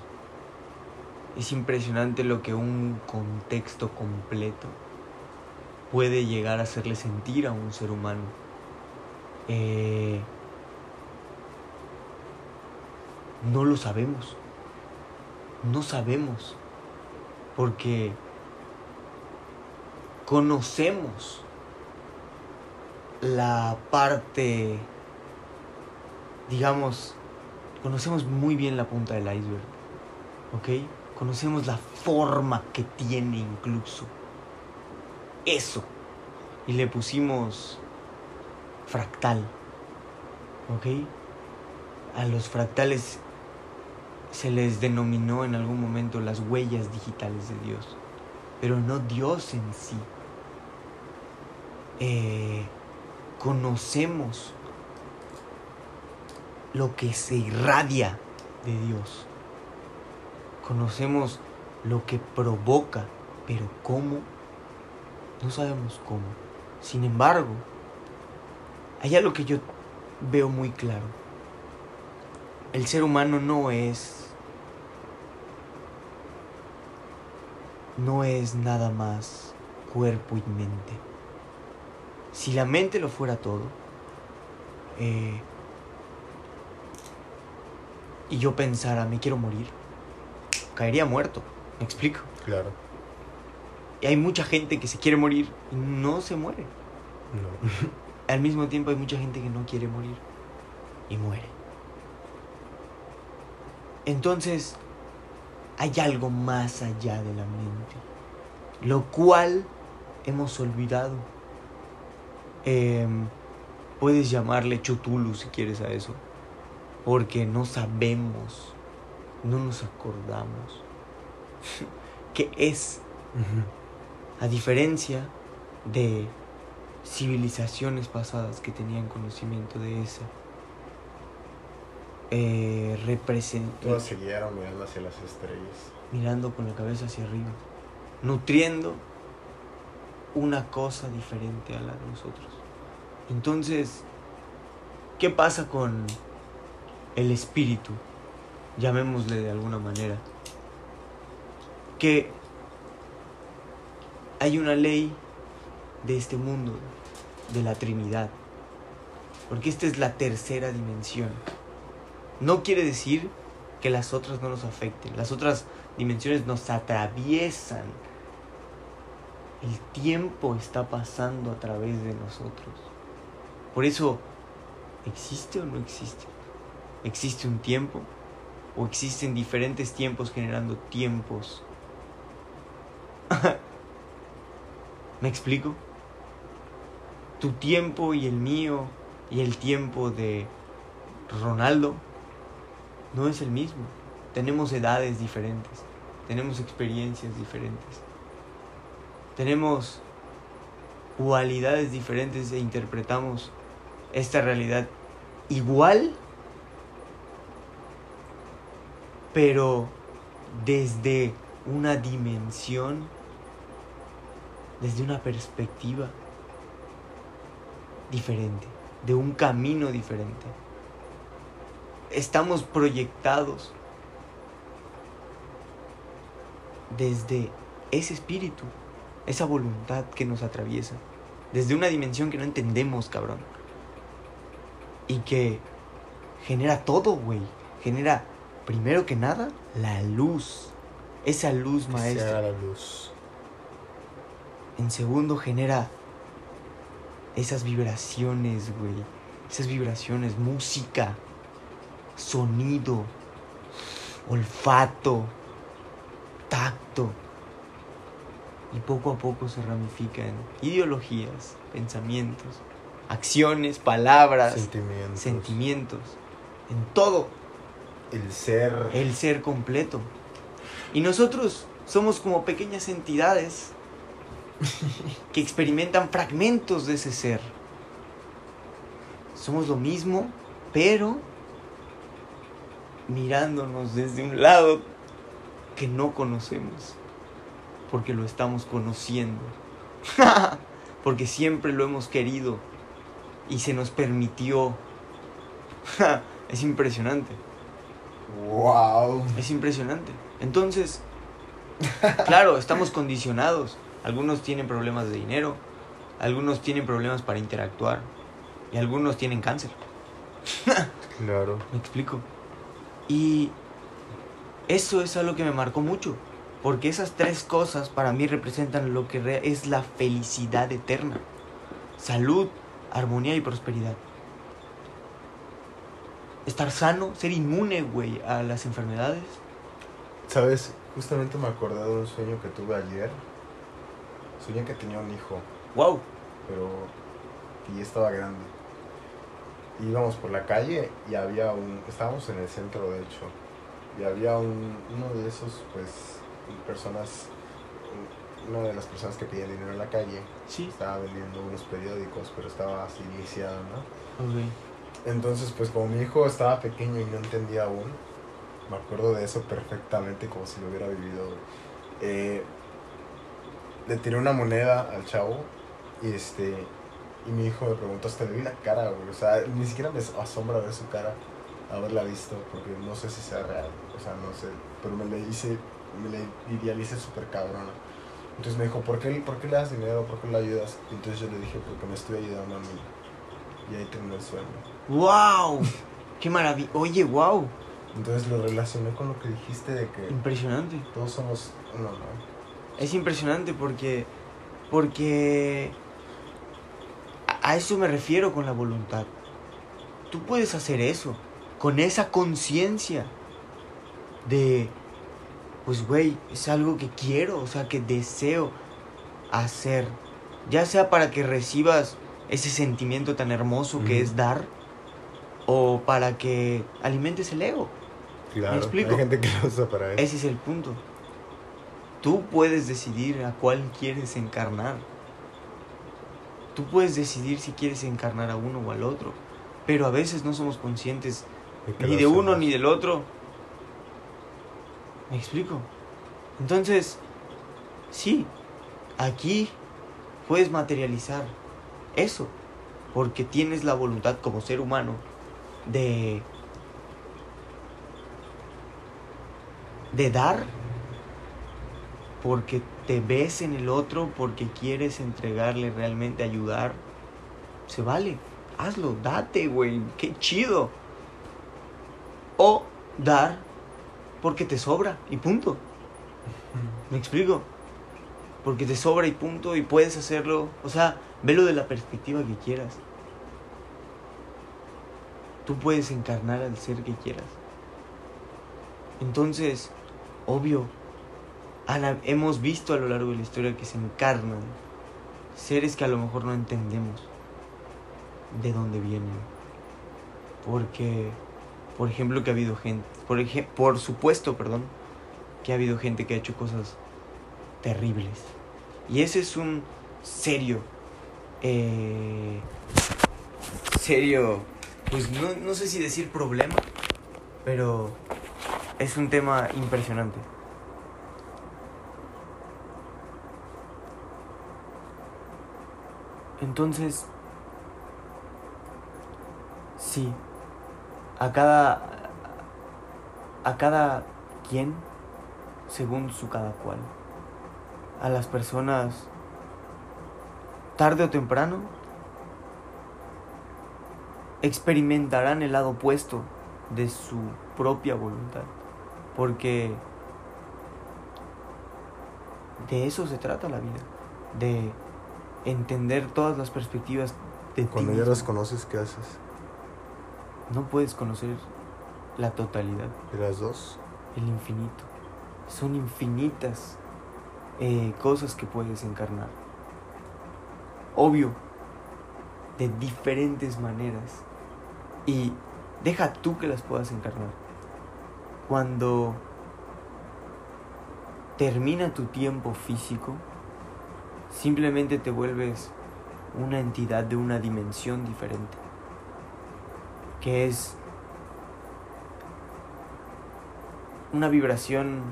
Es impresionante lo que un contexto completo puede llegar a hacerle sentir a un ser humano. Eh, no lo sabemos. No sabemos. Porque conocemos la parte, digamos, conocemos muy bien la punta del iceberg, ¿ok? Conocemos la forma que tiene incluso eso. Y le pusimos fractal, ¿ok? A los fractales se les denominó en algún momento las huellas digitales de Dios, pero no Dios en sí. Eh, conocemos lo que se irradia de Dios. Conocemos lo que provoca, pero cómo, no sabemos cómo. Sin embargo, hay algo que yo veo muy claro. El ser humano no es no es nada más cuerpo y mente. Si la mente lo fuera todo, eh, y yo pensara, me quiero morir, caería muerto. ¿Me explico? Claro. Y hay mucha gente que se quiere morir y no se muere. No. Al mismo tiempo hay mucha gente que no quiere morir y muere. Entonces, hay algo más allá de la mente, lo cual hemos olvidado. Em, puedes llamarle Chutulu si quieres a eso, porque no sabemos, no nos acordamos qué es, a diferencia de civilizaciones pasadas que tenían conocimiento de eso. Eh, represent- Todas se guiaron mirando hacia las estrellas. mirando con la cabeza hacia arriba, nutriendo una cosa diferente a la de nosotros. Entonces, ¿qué pasa con el espíritu? Llamémosle de alguna manera. Que hay una ley de este mundo, de la Trinidad. Porque esta es la tercera dimensión. No quiere decir que las otras no nos afecten. Las otras dimensiones nos atraviesan. El tiempo está pasando a través de nosotros. Por eso, ¿existe o no existe? ¿Existe un tiempo? ¿O existen diferentes tiempos generando tiempos? ¿Me explico? Tu tiempo y el mío y el tiempo de Ronaldo no es el mismo. Tenemos edades diferentes, tenemos experiencias diferentes, tenemos cualidades diferentes e interpretamos esta realidad igual, pero desde una dimensión, desde una perspectiva diferente, de un camino diferente. Estamos proyectados desde ese espíritu, esa voluntad que nos atraviesa, desde una dimensión que no entendemos, cabrón. Y que genera todo, güey. Genera, primero que nada, la luz. Esa luz maestra. la luz. En segundo, genera esas vibraciones, güey. Esas vibraciones, música, sonido, olfato, tacto. Y poco a poco se ramifica en ideologías, pensamientos, acciones, palabras, Sentimientos. sentimientos, en todo El ser. el ser completo. Y nosotros somos como pequeñas entidades que experimentan fragmentos de ese ser. Somos lo mismo, pero mirándonos desde un lado que no conocemos, porque lo estamos conociendo, porque siempre lo hemos querido y se nos permitió. es impresionante. ¡Wow! Es impresionante. Entonces, claro, estamos condicionados. Algunos tienen problemas de dinero, algunos tienen problemas para interactuar y algunos tienen cáncer. Claro. ¿Me explico? Y eso es algo que me marcó mucho, porque esas tres cosas para mí representan lo que es la felicidad eterna. Salud, armonía y prosperidad. Estar sano, ser inmune, güey, a las enfermedades. ¿Sabes? Justamente me acordé de un sueño que tuve ayer. Soñé que tenía un hijo, Wow. pero ya estaba grande. Íbamos por la calle y había un... Estábamos en el centro, de hecho. Y había un, uno de esos, pues, personas... Una de las personas que pedían dinero en la calle Sí. estaba vendiendo unos periódicos, pero estaba así iniciado, ¿no? Entonces, pues como mi hijo estaba pequeño y no entendía aún, me acuerdo de eso perfectamente como si lo hubiera vivido. Eh, le tiré una moneda al chavo y este y mi hijo me preguntó, hasta le vi la cara, güey. O sea, ni siquiera me asombra ver su cara, haberla visto, porque no sé si sea real, o sea, no sé, pero me le hice, me le idealicé súper cabrona. Entonces me dijo, ¿por qué, ¿por qué le das dinero? ¿Por qué le ayudas? Y entonces yo le dije, porque me estoy ayudando a mí. Y ahí terminó el sueño. ¡Wow! ¡Qué maravilla! Oye, wow. Entonces lo relacioné con lo que dijiste de que Impresionante. todos somos uno, ¿no? Es impresionante porque. Porque. A eso me refiero con la voluntad. Tú puedes hacer eso. Con esa conciencia. De. Pues, güey, es algo que quiero. O sea, que deseo hacer. Ya sea para que recibas ese sentimiento tan hermoso que es dar. O para que alimentes el ego. Claro. explico? Hay gente que lo usa para eso. Ese es el punto. Tú puedes decidir a cuál quieres encarnar. Tú puedes decidir si quieres encarnar a uno o al otro. Pero a veces no somos conscientes ni de uno ni del otro. ¿Me explico? Entonces, sí, aquí puedes materializar eso. Porque tienes la voluntad como ser humano de de dar porque te ves en el otro, porque quieres entregarle realmente ayudar, se vale. Hazlo, date, güey, qué chido. O dar porque te sobra y punto. ¿Me explico? Porque te sobra y punto y puedes hacerlo. O sea, velo de la perspectiva que quieras. Tú puedes encarnar al ser que quieras. Entonces, obvio, Hemos visto a lo largo de la historia que se encarnan seres que a lo mejor no entendemos de dónde vienen. Porque, por ejemplo, que ha habido gente, por, por supuesto, perdón, que ha habido gente que ha hecho cosas terribles. Y ese es un serio, eh, serio, pues no, no sé si decir problema, pero es un tema impresionante. Entonces, sí, a cada, a cada quien, según su cada cual, a las personas, tarde o temprano, experimentarán el lado opuesto de su propia voluntad, porque de eso se trata la vida, de entender todas las perspectivas de ti Cuando ya mismo. las conoces, ¿qué haces? No puedes conocer la totalidad, ¿De las dos? el infinito. Son infinitas eh, cosas que puedes encarnar. Obvio, de diferentes maneras. Y deja tú que las puedas encarnar. Cuando termina tu tiempo físico, simplemente te vuelves una entidad de una dimensión diferente. Que es una vibración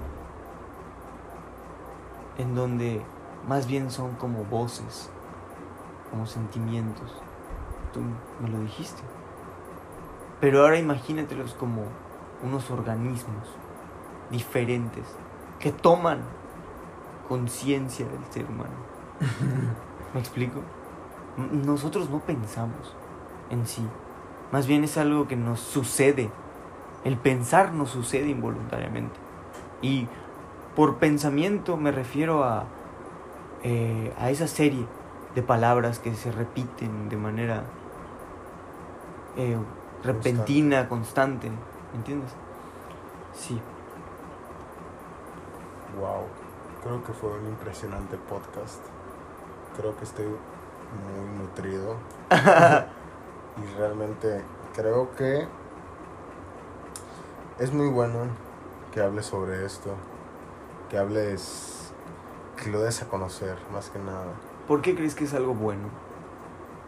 en donde más bien son como voces, como sentimientos. Tú me lo dijiste. Pero ahora imagínatelos como unos organismos diferentes que toman conciencia del ser humano. ¿Me explico? Nosotros no pensamos en sí. Más bien es algo que nos sucede. El pensar nos sucede involuntariamente. Y por pensamiento me refiero a, eh, a esa serie de palabras que se repiten de manera eh, repentina, constante. ¿Me entiendes? Sí. Wow. Creo que fue un impresionante podcast. Creo que estoy muy nutrido. y realmente creo que es muy bueno que hables sobre esto. Que hables, que lo des a conocer, más que nada. ¿Por qué crees que es algo bueno?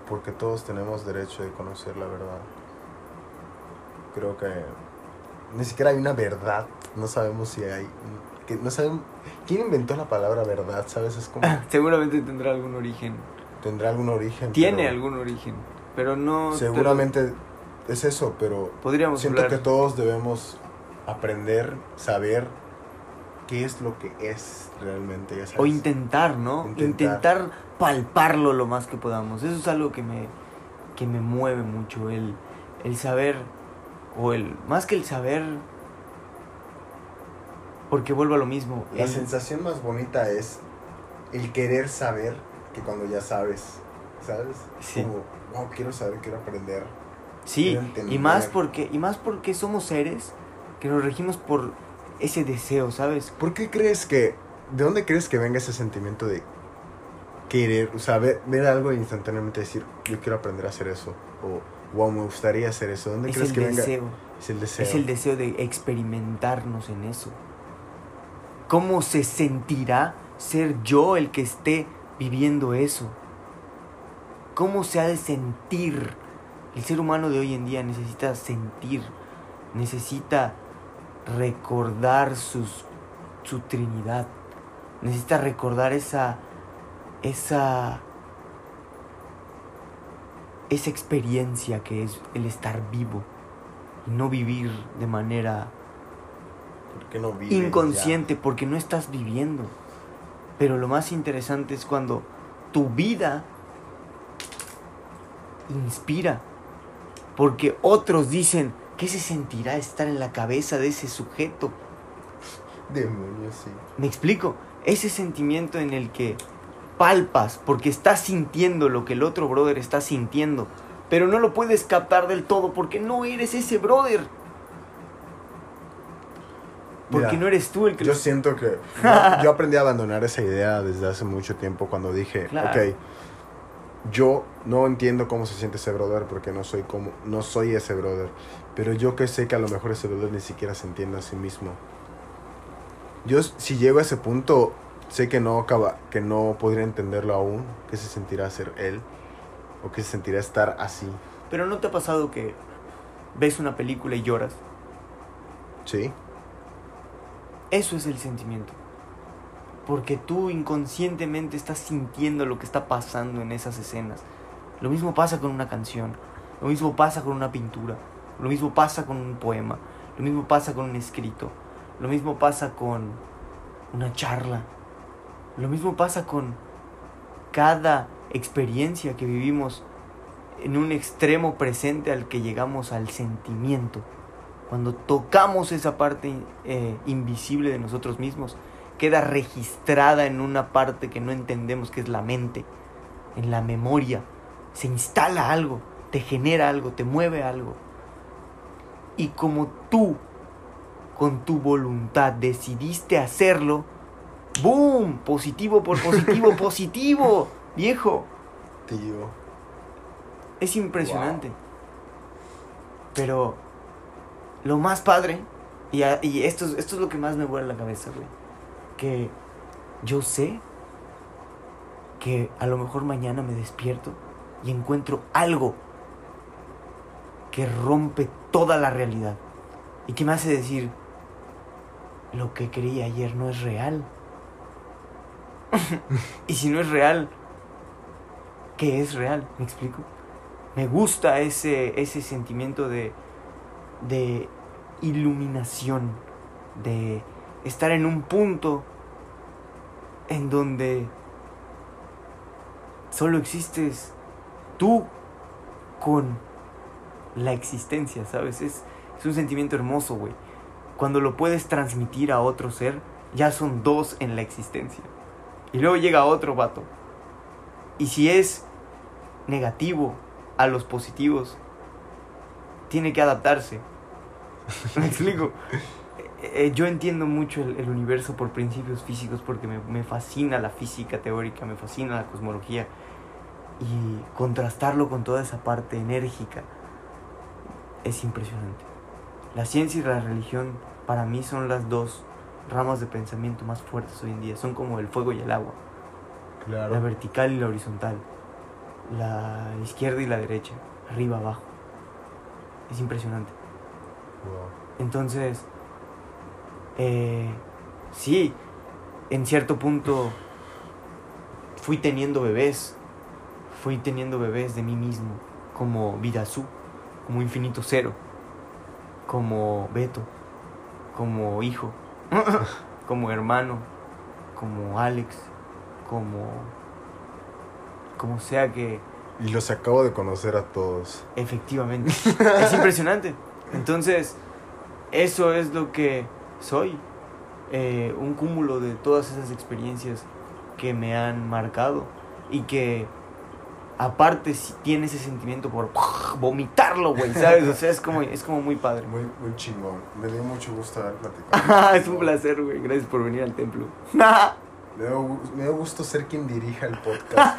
Porque todos tenemos derecho de conocer la verdad. Creo que ni siquiera hay una verdad. No sabemos si hay. Que no saben, ¿Quién inventó la palabra verdad? ¿Sabes? Es como. Seguramente tendrá algún origen. Tendrá algún origen. Tiene pero algún origen. Pero no. lo- Seguramente es eso, pero Podríamos siento hablar. que todos debemos aprender, saber qué es lo que es realmente. ya O sabes. intentar, ¿no? Intentar. Intentar. palparlo lo más que podamos. Eso es algo que me, que me mueve mucho. El, el saber, o el. Más que el saber. Porque vuelvo a lo mismo. La el- sensación más bonita es el querer saber que cuando ya sabes, ¿sabes? Sí. Como, wow, quiero saber, quiero aprender. Sí, quiero y más porque y más porque somos seres que nos regimos por ese deseo, ¿sabes? ¿Por qué crees que, de dónde crees que venga ese sentimiento de querer, o sea, ver, ver algo e instantáneamente decir, yo quiero aprender a hacer eso? O, wow, me gustaría hacer eso. ¿Dónde Es crees el que venga? deseo. Es el deseo. Es el deseo de experimentarnos en eso. ¿Cómo se sentirá ser yo el que esté viviendo eso? ¿Cómo se ha de sentir? El ser humano de hoy en día necesita sentir, necesita recordar su Trinidad, necesita recordar esa, esa, esa experiencia que es el estar vivo y no vivir de manera ¿Por qué no vives inconsciente porque no estás viviendo. Pero lo más interesante es cuando tu vida inspira. Porque otros dicen, ¿qué se sentirá estar en la cabeza de ese sujeto? Demonios, sí. Me explico. Ese sentimiento en el que palpas porque estás sintiendo lo que el otro brother está sintiendo, pero no lo puedes captar del todo porque no eres ese brother. Porque Mira, no eres tú el que Yo lo- siento que yo, yo aprendí a abandonar esa idea desde hace mucho tiempo cuando dije, Claro. ok, yo no entiendo cómo se siente ese brother porque no soy como no soy ese brother, pero yo que sé que a lo mejor ese brother ni siquiera se entiende a sí mismo. Yo si llego a ese punto sé que no acaba, que no podría entenderlo aún, que se sentirá ser él o que se sentirá estar así. Pero ¿no te ha pasado que ves una película y lloras? ¿Sí? Eso es el sentimiento. Porque tú inconscientemente estás sintiendo lo que está pasando en esas escenas. Lo mismo pasa con una canción, lo mismo pasa con una pintura, lo mismo pasa con un poema, lo mismo pasa con un escrito, lo mismo pasa con una charla, lo mismo pasa con cada experiencia que vivimos en un extremo presente al que llegamos al sentimiento. Cuando tocamos esa parte eh, invisible de nosotros mismos, queda registrada en una parte que no entendemos, que es la mente, en la memoria. Se instala algo, te genera algo, te mueve algo. Y como tú, con tu voluntad, decidiste hacerlo, ¡boom! Positivo por positivo, positivo, viejo. Tío. Es impresionante. Pero lo más padre, y, a- y esto, es- esto es lo que más me vuela la cabeza, güey. Que yo sé que a lo mejor mañana me despierto y encuentro algo que rompe toda la realidad. Y que me hace decir, lo que creí ayer no es real. y si no es real, ¿qué es real? ¿Me explico? Me gusta ese, ese sentimiento de, de iluminación, de estar en un punto en donde solo existes tú con la existencia, ¿sabes? Es, es un sentimiento hermoso, güey. Cuando lo puedes transmitir a otro ser, ya son dos en la existencia. Y luego llega otro vato. Y si es negativo a los positivos, tiene que adaptarse. ¿Me explico? Eh, eh, yo entiendo mucho el, el universo por principios físicos porque me, me fascina la física teórica, me fascina la cosmología y contrastarlo con toda esa parte enérgica es impresionante. La ciencia y la religión para mí son las dos ramas de pensamiento más fuertes hoy en día, son como el fuego y el agua, Claro. la vertical y la horizontal, la izquierda y la derecha, arriba, abajo. Es impresionante. Wow. Entonces, eh, sí, en cierto punto fui teniendo bebés, fui teniendo bebés de mí mismo, como Vidazú, como Infinito Cero, como Beto, como hijo, como hermano, como Alex, como, como sea que Y los acabo de conocer a todos. Efectivamente. es impresionante. Entonces, eso es lo que soy. Eh, un cúmulo de todas esas experiencias que me han marcado y que aparte si tiene ese sentimiento por vomitarlo, güey, ¿sabes? O sea, es como, es como muy padre. Muy, muy chingón. Me dio mucho gusto haber platicado. es un placer, güey. Gracias por venir al templo. Me gu- me dio gusto ser quien dirija el podcast.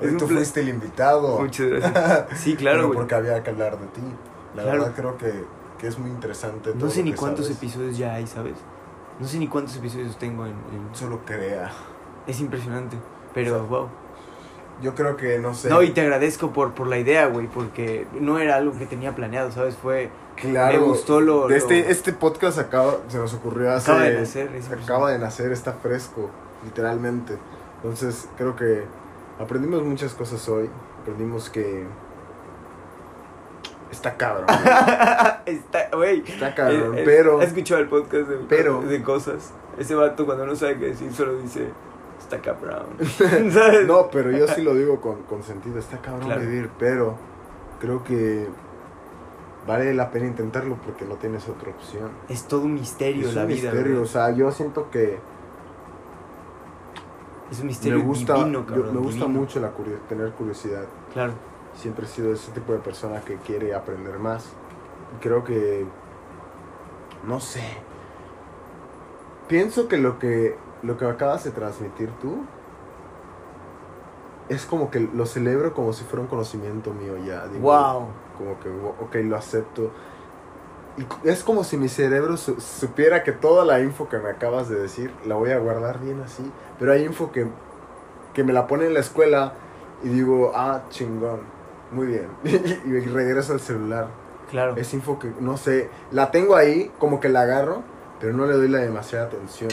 hoy. Tú fuiste el invitado. Muchas gracias. Sí, claro, Pero porque había que hablar de ti. La Claro. verdad creo que, que es muy interesante. No todo sé lo ni cuántos sabes. episodios ya hay, ¿sabes? No sé ni cuántos episodios tengo en... en- Solo crea. Es impresionante. Pero, wow. Yo creo que, no sé. No, y te agradezco por, por la idea, güey, porque no era algo que tenía planeado, ¿sabes? Fue... Claro. Me gustó lo- de Este, lo- este podcast acaba, se nos ocurrió hace. Acaba de nacer, acaba de nacer, está fresco, literalmente. Entonces, creo que aprendimos muchas cosas hoy. Aprendimos que. Está cabrón. Está, güey. Está cabrón, eh, eh, pero. ¿Has escuchado el podcast de, pero- de cosas? Ese vato cuando no sabe qué decir solo dice, está cabrón. ¿Sabes? No, pero yo sí lo digo con, con sentido. Está cabrón Claro. vivir, pero creo que vale la pena intentarlo porque no tienes otra opción. Es todo un misterio es la un vida. misterio, o sea, yo siento que es un misterio me gusta, divino, yo- cabrón. me gusta divino. mucho la tener curiosidad. Claro. Siempre he sido ese tipo de persona que quiere aprender más. Creo que no sé. Pienso que lo que lo que acabas de transmitir tú es como que lo celebro como si fuera un conocimiento mío ya. digo, Wow. como que, ok, lo acepto. Y es como si mi cerebro su- supiera que toda la info que me acabas de decir la voy a guardar bien así. Pero hay info que, que me la pone en la escuela y digo, ah, chingón, muy bien. y regreso al celular. Claro. Es info que, no sé, la tengo ahí, como que la agarro, pero no le doy la demasiada atención.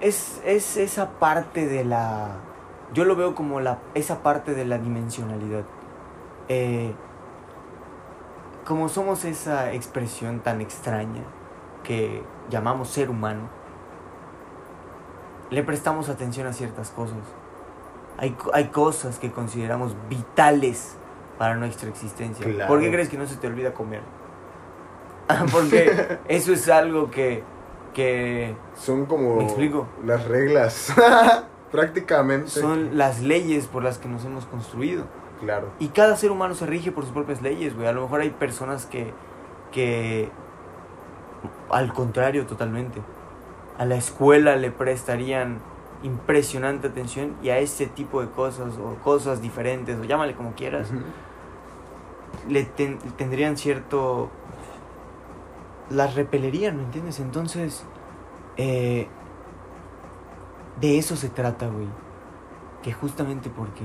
Es, es esa parte de la... Yo lo veo como la, esa parte de la dimensionalidad. Eh, como somos esa expresión tan extraña que llamamos ser humano, le prestamos atención a ciertas cosas. Hay, hay cosas que consideramos vitales para nuestra existencia. Claro. ¿Por qué crees que no se te olvida comer? Porque eso es algo que, que Son como ¿Me explico? las reglas, prácticamente. son las leyes por las que nos hemos construido. Claro. Y cada ser humano se rige por sus propias leyes, güey. A lo mejor hay personas que, que, al contrario, totalmente, a la escuela le prestarían impresionante atención y a ese tipo de cosas o cosas diferentes, o llámale como quieras, le ten- tendrían cierto... las repelerían, ¿me entiendes? Entonces, eh, de eso se trata, güey. Que justamente porque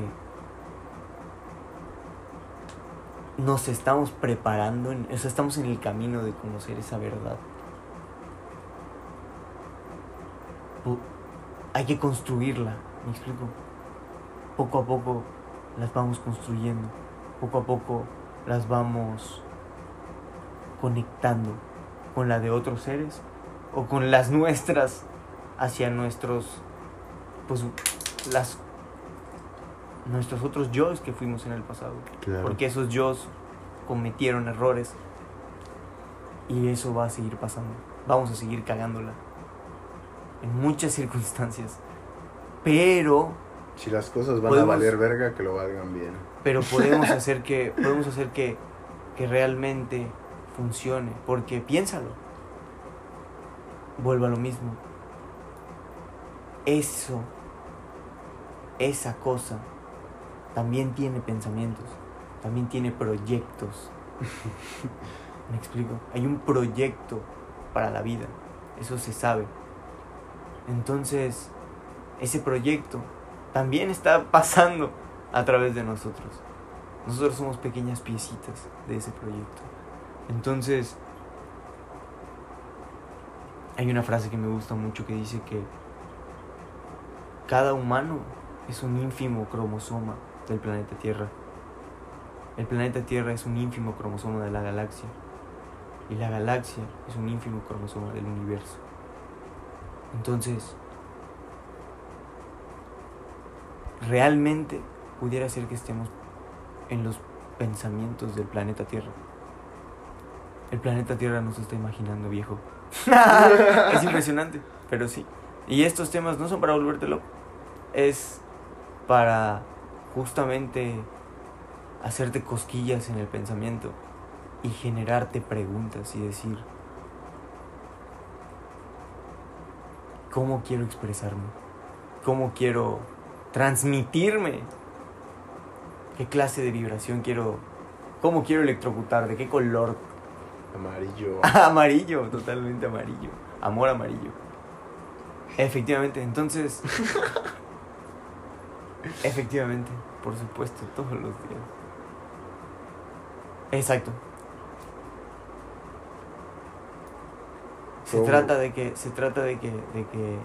nos estamos preparando, o sea, estamos en el camino de conocer esa verdad. Hay que construirla, ¿me explico? Poco a poco las vamos construyendo, poco a poco las vamos conectando con la de otros seres o con las nuestras hacia nuestros pues las nuestros otros yo's que fuimos en el pasado Claro. porque esos yo's cometieron errores y eso va a seguir pasando vamos a seguir cagándola en muchas circunstancias pero Si las cosas van Podemos- a valer verga, que lo valgan bien. pero podemos hacer que podemos hacer que, que realmente funcione porque piénsalo. Vuelva a lo mismo. Eso esa cosa también tiene pensamientos también tiene proyectos. Me explico hay un proyecto para la vida eso se sabe. Entonces ese proyecto también está pasando a través de nosotros. Nosotros somos pequeñas piecitas de ese proyecto. Entonces, hay una frase que me gusta mucho que dice que cada humano es un ínfimo cromosoma del planeta Tierra. El planeta Tierra es un ínfimo cromosoma de la galaxia. Y la galaxia es un ínfimo cromosoma del universo. Entonces, realmente pudiera ser que estemos en los pensamientos del planeta Tierra. El planeta Tierra nos está imaginando viejo. es impresionante, pero sí. Y estos temas no son para volverte loco. Es para justamente hacerte cosquillas en el pensamiento y generarte preguntas y decir, ¿cómo quiero expresarme? ¿Cómo quiero transmitirme? ¿Qué clase de vibración quiero? ¿Cómo quiero electrocutar? ¿De qué color? Amarillo. amarillo, totalmente amarillo. Amor amarillo. Efectivamente, entonces... efectivamente, por supuesto, todos los días. Exacto. Se trata de que, se trata de que, de que,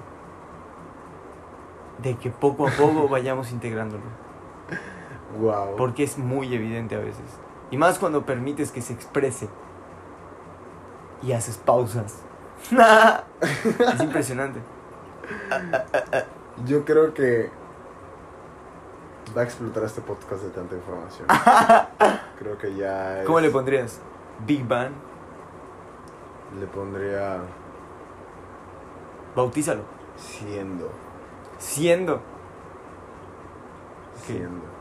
de que poco a poco vayamos integrándolo. Wow. Porque es muy evidente a veces. Y más cuando permites que se exprese. Y haces pausas. es impresionante. Yo creo que Va a explotar este podcast de tanta información. Creo que ya. es- ¿Cómo le pondrías? Big Bang. Le pondría. Bautízalo. Siendo. Siendo. Ok. Siendo.